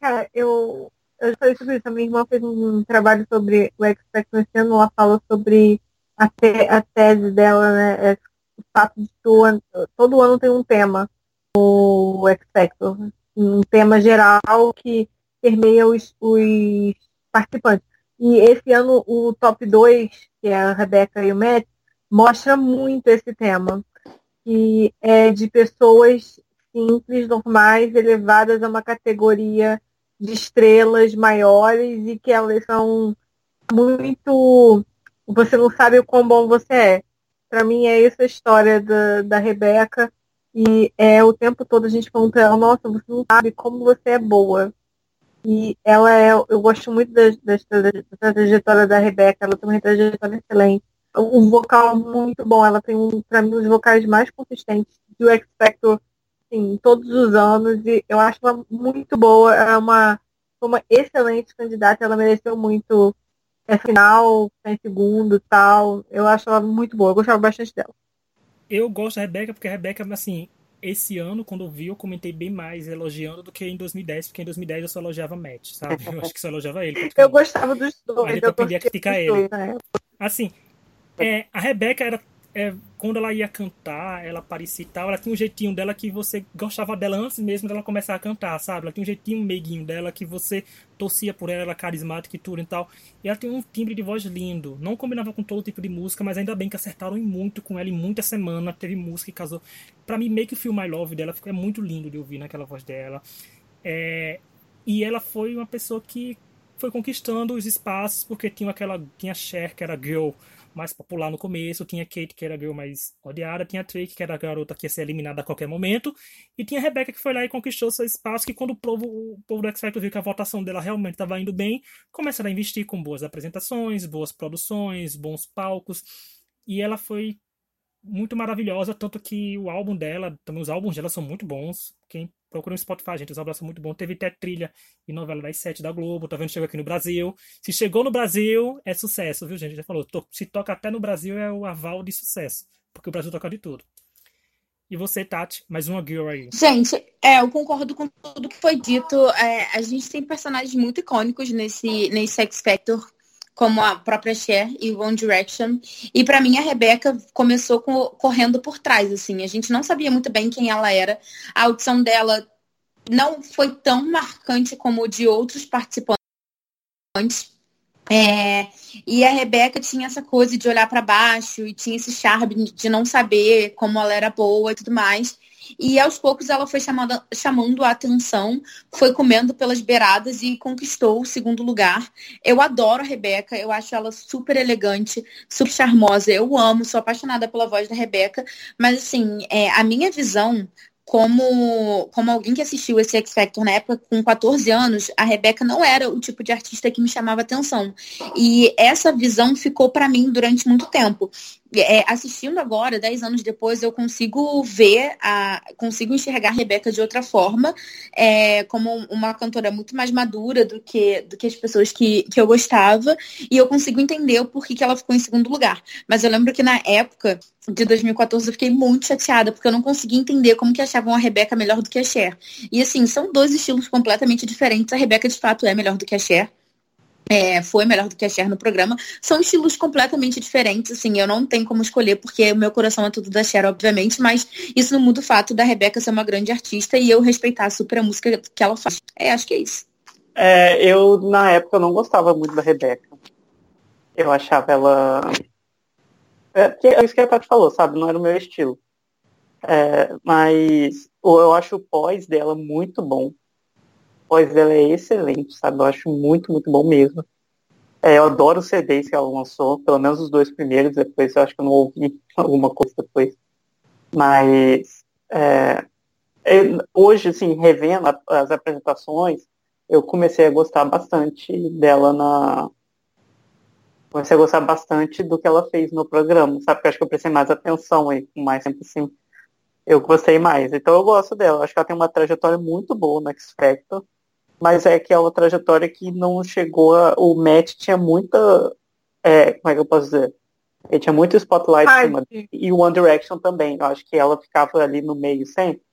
[SPEAKER 2] Cara, eu eu falei sobre isso. A minha irmã fez um trabalho sobre o Factor esse ano. Ela fala sobre a, te, a tese dela, né? É o fato de todo, todo ano tem um tema o Factor. Um tema geral que permeia os, os participantes. E esse ano o top 2, que é a Rebeca e o Matt, mostra muito esse tema. Que é de pessoas simples, normais, elevadas a uma categoria de estrelas maiores e que elas são muito. Você não sabe o quão bom você é. Para mim é essa a história da, da Rebeca. E é o tempo todo a gente falando pra ela, nossa, você não sabe como você é boa. E ela é, eu gosto muito da, da, da trajetória da Rebeca, ela tem uma trajetória excelente. Um vocal muito bom, ela tem, um, para mim, um dos vocais mais consistentes do X Factor assim, todos os anos. E eu acho ela muito boa, é uma, uma excelente candidata, ela mereceu muito é final, em segundo tal. Eu acho ela muito boa, eu gostava bastante dela.
[SPEAKER 1] Eu gosto da Rebeca porque a Rebeca, assim, esse ano, quando eu vi, eu comentei bem mais elogiando do que em 2010, porque em 2010 eu só elogiava Matt, sabe? Eu acho que só elogiava ele.
[SPEAKER 2] Eu gostava dos dois.
[SPEAKER 1] Eu aprendi a criticar ele. Né? Assim, é, a Rebeca era é, quando ela ia cantar, ela aparecia e tal, ela tinha um jeitinho dela que você gostava dela antes mesmo dela começar a cantar, sabe? Ela tinha um jeitinho meiguinho dela que você torcia por ela, ela carismática e tudo e tal. E ela tem um timbre de voz lindo. Não combinava com todo tipo de música, mas ainda bem que acertaram muito com ela em muita semana. Teve música que casou. Pra mim, meio que o Feel My Love dela é muito lindo de ouvir naquela voz dela. É... E ela foi uma pessoa que foi conquistando os espaços porque tinha aquela tinha Cher que era girl mais popular no começo, tinha Kate, que era a girl mais odiada, tinha Trick, que era a garota que ia ser eliminada a qualquer momento, e tinha Rebecca, que foi lá e conquistou seu espaço, que quando o povo, o povo do X-Factor viu que a votação dela realmente estava indo bem, começaram a investir com boas apresentações, boas produções, bons palcos, e ela foi muito maravilhosa, tanto que o álbum dela, também os álbuns dela são muito bons. Quem procura no Spotify, gente, os álbuns são muito bons. Teve até trilha e novela das sete da Globo, tá vendo? Chegou aqui no Brasil. Se chegou no Brasil, é sucesso, viu, gente? Já falou, se toca até no Brasil é o aval de sucesso, porque o Brasil toca de tudo. E você, Tati, mais uma girl aí.
[SPEAKER 3] Gente, é, eu concordo com tudo que foi dito. É, a gente tem personagens muito icônicos nesse, nesse X Factor como a própria Cher e One Direction. E para mim a Rebeca começou com, correndo por trás, assim. A gente não sabia muito bem quem ela era. A audição dela não foi tão marcante como de outros participantes. É, e a Rebeca tinha essa coisa de olhar para baixo e tinha esse charme de não saber como ela era boa e tudo mais. E aos poucos ela foi chamando, chamando a atenção, foi comendo pelas beiradas e conquistou o segundo lugar. Eu adoro a Rebeca, eu acho ela super elegante, super charmosa. Eu amo, sou apaixonada pela voz da Rebeca. Mas assim, é, a minha visão como, como alguém que assistiu esse X Factor na época com 14 anos, a Rebeca não era o tipo de artista que me chamava atenção. E essa visão ficou para mim durante muito tempo é, assistindo agora, dez anos depois, eu consigo ver, a, consigo enxergar a Rebeca de outra forma, é, como uma cantora muito mais madura do que, do que as pessoas que, que eu gostava, e eu consigo entender o porquê que ela ficou em segundo lugar. Mas eu lembro que na época de 2014 eu fiquei muito chateada, porque eu não conseguia entender como que achavam a Rebeca melhor do que a Cher. E assim, são dois estilos completamente diferentes. A Rebeca, de fato, é melhor do que a Cher é, foi melhor do que a Cher no programa. São estilos completamente diferentes, assim, eu não tenho como escolher, porque o meu coração é tudo da Cher, obviamente, mas isso não muda o fato da Rebeca ser uma grande artista e eu respeitar super a música que ela faz. É, acho que é isso.
[SPEAKER 4] É, eu, na época, não gostava muito da Rebeca. Eu achava ela. É, é isso que a Tati falou, sabe? Não era o meu estilo. É, mas eu acho o pós dela muito bom voz dela é excelente, sabe? Eu acho muito, muito bom mesmo. É, eu adoro os CDs que ela lançou, pelo menos os dois primeiros, depois eu acho que eu não ouvi alguma coisa depois. Mas é, hoje, assim, revendo as apresentações, eu comecei a gostar bastante dela na. Comecei a gostar bastante do que ela fez no programa, sabe? Porque eu acho que eu prestei mais atenção aí, com mais tempo assim. Eu gostei mais. Então eu gosto dela. Acho que ela tem uma trajetória muito boa no X Factor mas é que é trajetória que não chegou a. O Matt tinha muita. É, como é que eu posso dizer? Ele tinha muito spotlight Ai, cima, e o One Direction também. Eu acho que ela ficava ali no meio sempre.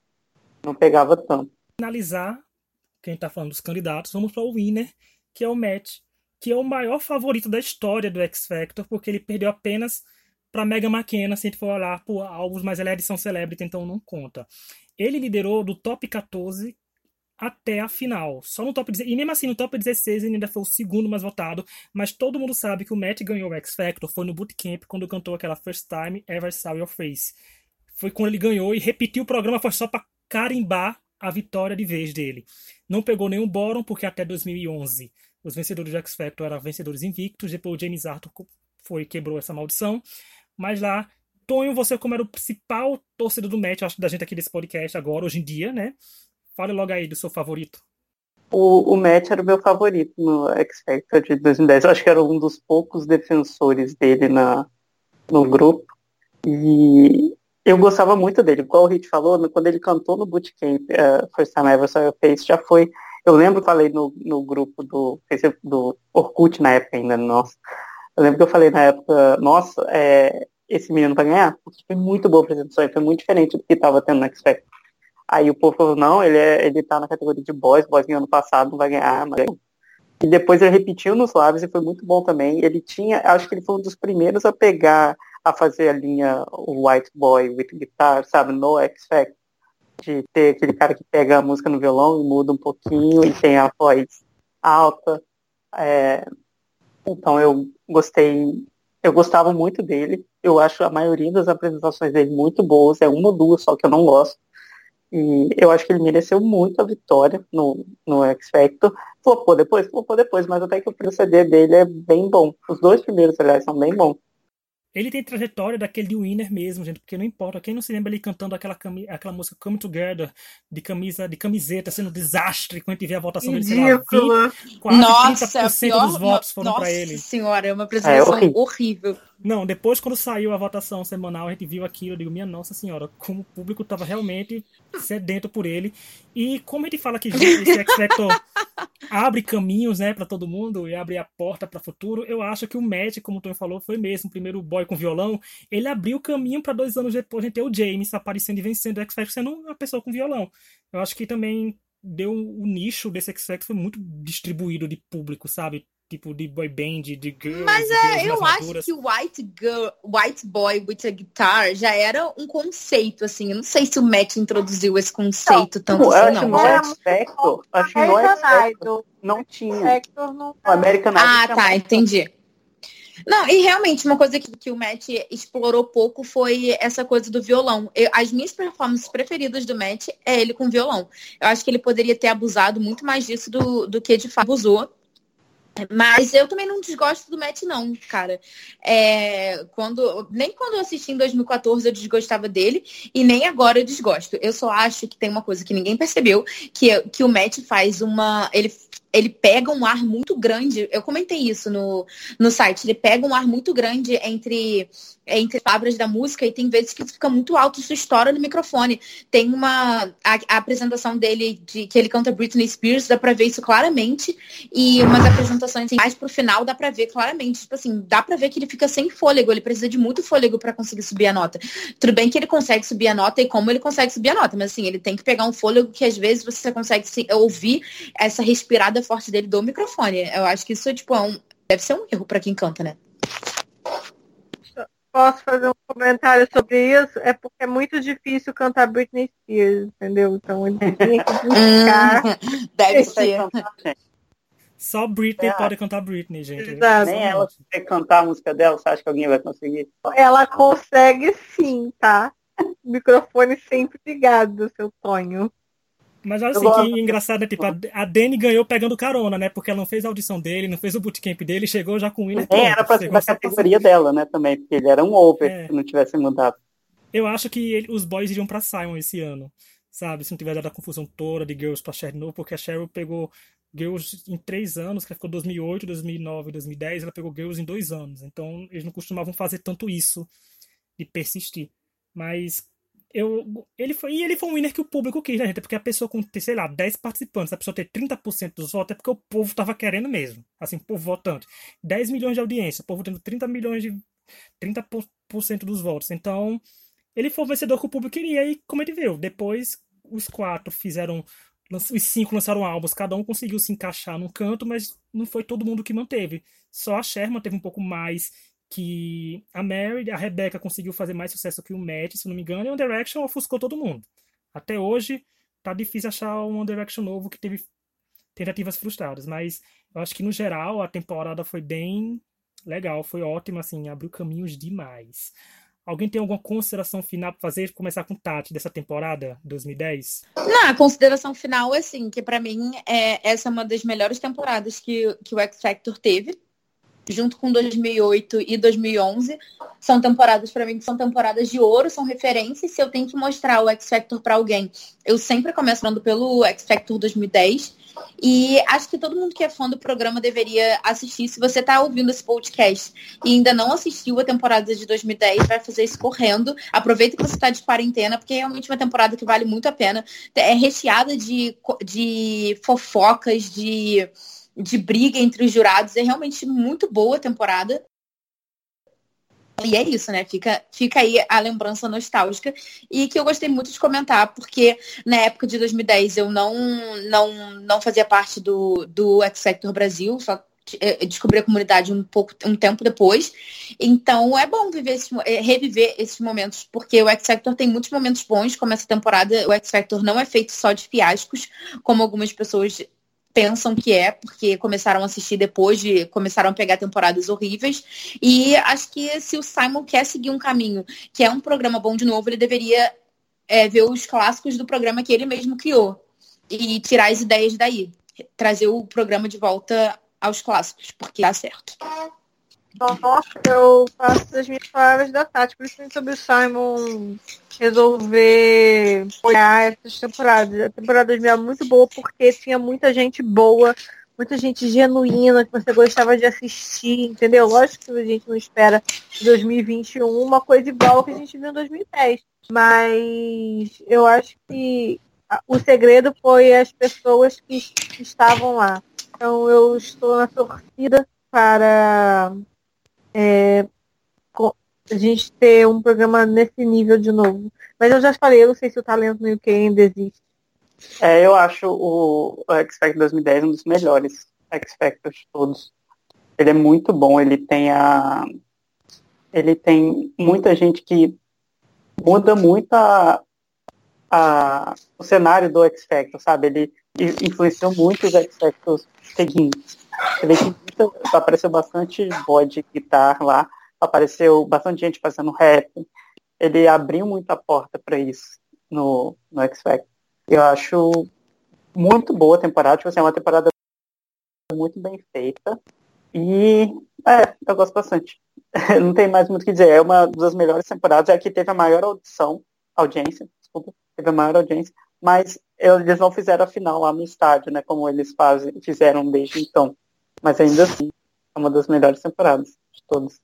[SPEAKER 4] Não pegava tanto.
[SPEAKER 1] Finalizar, quem tá falando dos candidatos, vamos para o winner, que é o Matt, que é o maior favorito da história do X Factor, porque ele perdeu apenas para Mega McKenna, se a gente for olhar por álbuns, mas ele é edição Celebrity, então não conta. Ele liderou do top 14 até a final. Só no top 16. E mesmo assim, no top 16 ele ainda foi o segundo mais votado. Mas todo mundo sabe que o Matt ganhou o X Factor foi no Bootcamp quando cantou aquela First Time Ever Saw Your Face. Foi quando ele ganhou e repetiu o programa, foi só para carimbar a vitória de vez dele. Não pegou nenhum bórum, porque até 2011 os vencedores do X Factor eram vencedores invictos. Depois o James Arthur foi quebrou essa maldição. Mas lá, Tonho, você como era o principal torcedor do match, acho, da gente aqui desse podcast agora, hoje em dia, né? Fale logo aí do seu favorito.
[SPEAKER 4] O, o Matt era o meu favorito no X Factor de 2010. Eu acho que era um dos poucos defensores dele na, no grupo. E eu gostava muito dele. Igual o Hit falou, quando ele cantou no Bootcamp, uh, First Time Ever Saw Your Face, já foi... Eu lembro que falei no, no grupo do, do Orkut na época ainda, nossa. Eu lembro que eu falei na época, nossa, é, esse menino vai ganhar, porque foi muito boa a apresentação, foi muito diferente do que estava tendo no X Factor. Aí o povo falou, não, ele, é, ele tá na categoria de boys, boys ano passado, não vai ganhar, mas... E depois ele repetiu nos lábios e foi muito bom também. Ele tinha, acho que ele foi um dos primeiros a pegar, a fazer a linha White Boy with Guitar, sabe, no X Factor. De ter aquele cara que pega a música no violão e muda um pouquinho e tem a voz alta. É, então eu gostei, eu gostava muito dele. Eu acho a maioria das apresentações dele muito boas. É uma ou duas só que eu não gosto. E eu acho que ele mereceu muito a vitória no, no X Factor. Flopou depois? Flopou depois, mas até que o proceder dele é bem bom. Os dois primeiros, aliás, são bem bons.
[SPEAKER 1] Ele tem trajetória daquele de winner mesmo, gente, porque não importa. Quem não se lembra ele cantando aquela, aquela música Come Together, de camisa, de camiseta, sendo um desastre quando a gente vê a votação dele, sei lá, 20, quase
[SPEAKER 3] nossa,
[SPEAKER 1] 30%
[SPEAKER 3] pior,
[SPEAKER 1] dos votos foram para ele.
[SPEAKER 3] Nossa senhora, é uma apresentação é horrível. horrível.
[SPEAKER 1] Não, depois quando saiu a votação semanal, a gente viu aquilo, eu digo, minha nossa senhora, como o público estava realmente sedento por ele. E como a gente fala que esse X Factor abre caminhos, né, para todo mundo e abre a porta para o futuro, eu acho que o Matt, como o Tony falou, foi mesmo o primeiro boy com violão, ele abriu o caminho para dois anos depois a gente ter o James aparecendo e vencendo o X Factor sendo uma pessoa com violão. Eu acho que também deu o nicho desse X Factor foi muito distribuído de público, sabe? Tipo de boy band, de girls.
[SPEAKER 3] Mas
[SPEAKER 1] é,
[SPEAKER 3] eu acho que o White Girl, White Boy with a Guitar já era um conceito, assim. Eu não sei se o Matt introduziu esse conceito não, tanto assim, não.
[SPEAKER 4] No aspecto, acho que no aspecto não tinha.
[SPEAKER 2] Não
[SPEAKER 4] o American
[SPEAKER 3] Idol. Ah, tá, entendi. Não, e realmente, uma coisa que, que o Matt explorou pouco foi essa coisa do violão. Eu, as minhas performances preferidas do Matt é ele com violão. Eu acho que ele poderia ter abusado muito mais disso do, do que de fato abusou. Mas eu também não desgosto do Matt, não, cara. É, quando, nem quando eu assisti em 2014 eu desgostava dele, e nem agora eu desgosto. Eu só acho que tem uma coisa que ninguém percebeu, que, que o Matt faz uma. Ele ele pega um ar muito grande. Eu comentei isso no, no site. Ele pega um ar muito grande entre, entre palavras da música e tem vezes que fica muito alto, isso estoura no microfone. Tem uma. A, a, apresentação dele, de que ele canta Britney Spears, dá pra ver isso claramente. E umas apresentações assim, mais pro final dá pra ver claramente. Tipo assim, dá pra ver que ele fica sem fôlego. Ele precisa de muito fôlego para conseguir subir a nota. Tudo bem que ele consegue subir a nota e como ele consegue subir a nota, mas assim, ele tem que pegar um fôlego que às vezes você consegue se, ouvir essa respirada forte dele do microfone. Eu acho que isso tipo, é um, deve ser um erro para quem canta, né?
[SPEAKER 2] Posso fazer um comentário sobre isso? É porque é muito difícil cantar Britney Spears, entendeu? Então ele tinha que buscar.
[SPEAKER 3] deve ser.
[SPEAKER 1] Só Britney é. pode cantar Britney, gente.
[SPEAKER 4] Exato. Nem ela consegue cantar a música dela, você acha que alguém vai conseguir?
[SPEAKER 2] Ela consegue sim, tá? microfone sempre ligado, seu Tonho.
[SPEAKER 1] Mas olha assim, que engraçado, né? Tipo, a Dani ganhou pegando carona, né? Porque ela não fez a audição dele, não fez o bootcamp dele, chegou já com o Winner.
[SPEAKER 4] É, era pra ser da categoria dela, né? Também, porque ele era um over é. se não tivesse mudado.
[SPEAKER 1] Eu acho que ele, os boys iriam pra Simon esse ano, sabe? Se não tiver dado a confusão toda de Girls pra Cheryl, porque a Cheryl pegou Girls em três anos, que ficou 2008, 2009, 2010, ela pegou Girls em dois anos. Então, eles não costumavam fazer tanto isso, de persistir. Mas eu, ele foi, e ele foi um winner que o público quis, né, gente? Porque a pessoa com, sei lá, 10 participantes, a pessoa ter 30% dos votos, é porque o povo tava querendo mesmo. Assim, o povo votando. 10 milhões de audiência, o povo tendo 30 milhões de. 30% dos votos. Então, ele foi o vencedor que o público queria. E como ele viu, depois os quatro fizeram os cinco lançaram álbuns, cada um conseguiu se encaixar num canto, mas não foi todo mundo que manteve. Só a Sherman teve um pouco mais que a Mary, a Rebecca conseguiu fazer mais sucesso que o Matt, se não me engano, e One Direction ofuscou todo mundo. Até hoje, tá difícil achar um One Direction novo que teve tentativas frustradas, mas eu acho que no geral a temporada foi bem legal, foi ótima, assim, abriu caminhos demais. Alguém tem alguma consideração final para fazer? Começar com Tati dessa temporada 2010?
[SPEAKER 3] Não, a consideração final é assim, que para mim é, essa é uma das melhores temporadas que, que o X Factor teve junto com 2008 e 2011, são temporadas para mim que são temporadas de ouro, são referências. Se eu tenho que mostrar o X Factor para alguém, eu sempre começo falando pelo X Factor 2010. E acho que todo mundo que é fã do programa deveria assistir. Se você está ouvindo esse podcast e ainda não assistiu a temporada de 2010, vai fazer isso correndo. Aproveita que você está de quarentena, porque é realmente uma temporada que vale muito a pena. É recheada de, de fofocas, de de briga entre os jurados. É realmente muito boa a temporada. E é isso, né? Fica, fica aí a lembrança nostálgica e que eu gostei muito de comentar, porque na época de 2010 eu não, não, não fazia parte do, do X Factor Brasil, só eh, descobri a comunidade um pouco um tempo depois. Então é bom viver esse, eh, reviver esses momentos, porque o X Factor tem muitos momentos bons, como essa temporada, o X Factor não é feito só de fiascos, como algumas pessoas pensam que é, porque começaram a assistir depois de começaram a pegar temporadas horríveis. E acho que se o Simon quer seguir um caminho que é um programa bom de novo, ele deveria é, ver os clássicos do programa que ele mesmo criou e tirar as ideias daí. Trazer o programa de volta aos clássicos, porque dá certo.
[SPEAKER 2] Eu faço as minhas palavras da Tati, principalmente sobre o Simon resolver olhar essas temporadas. A temporada 2000 é muito boa porque tinha muita gente boa, muita gente genuína que você gostava de assistir, entendeu? Lógico que a gente não espera em 2021 uma coisa igual que a gente viu em 2010. Mas eu acho que o segredo foi as pessoas que estavam lá. Então eu estou na torcida para é, a gente ter um programa nesse nível de novo. Mas eu já falei, eu não sei se o talento no UK ainda existe.
[SPEAKER 4] É, eu acho o, o X Factor 2010 um dos melhores X Factors de todos. Ele é muito bom, ele tem a. Ele tem muita gente que muda muito a, a, o cenário do X Factor, sabe? Ele influenciou muito os X Factors seguintes. Você vê que apareceu bastante bode guitar lá, apareceu bastante gente fazendo rap. Ele abriu muita porta para isso no, no X Factor. Eu acho muito boa a temporada, tipo assim, é uma temporada muito bem feita. E é, eu gosto bastante. Não tem mais muito o que dizer. É uma das melhores temporadas, é a que teve a maior audição, audiência, desculpa, teve a maior audiência, mas eles não fizeram a final lá no estádio, né? Como eles fazem, fizeram desde então. Mas ainda assim, é uma das melhores temporadas de todas.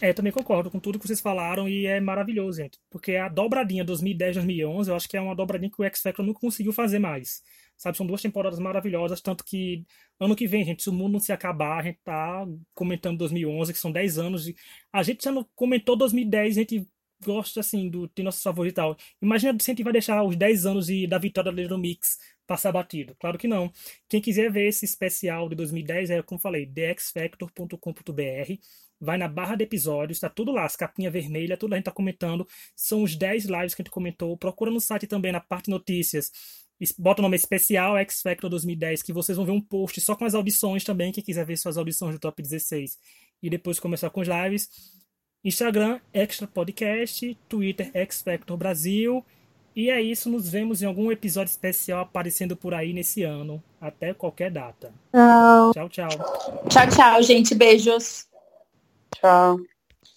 [SPEAKER 1] É, também concordo com tudo que vocês falaram e é maravilhoso, gente. Porque a dobradinha 2010-2011, eu acho que é uma dobradinha que o X Factor nunca conseguiu fazer mais. Sabe, são duas temporadas maravilhosas, tanto que ano que vem, gente, se o mundo não se acabar, a gente tá comentando 2011, que são 10 anos. De... A gente já não comentou 2010, a gente gosta, assim, do tem nosso favorito e tal. Imagina se a gente vai deixar os 10 anos de, da vitória Little Mix passar batido. Claro que não. Quem quiser ver esse especial de 2010 é, como falei, thexfactor.com.br. Vai na barra de episódios, está tudo lá, as capinhas vermelhas, tudo a gente tá comentando. São os 10 lives que a gente comentou. Procura no site também, na parte notícias. Bota o nome especial X Factor 2010, que vocês vão ver um post só com as audições também. Quem quiser ver suas audições do Top 16 e depois começar com os lives. Instagram, Extra Podcast. Twitter, X Factor Brasil. E é isso, nos vemos em algum episódio especial aparecendo por aí nesse ano. Até qualquer data.
[SPEAKER 2] Tchau.
[SPEAKER 1] Tchau, tchau.
[SPEAKER 3] Tchau, tchau, gente. Beijos.
[SPEAKER 4] Tchau.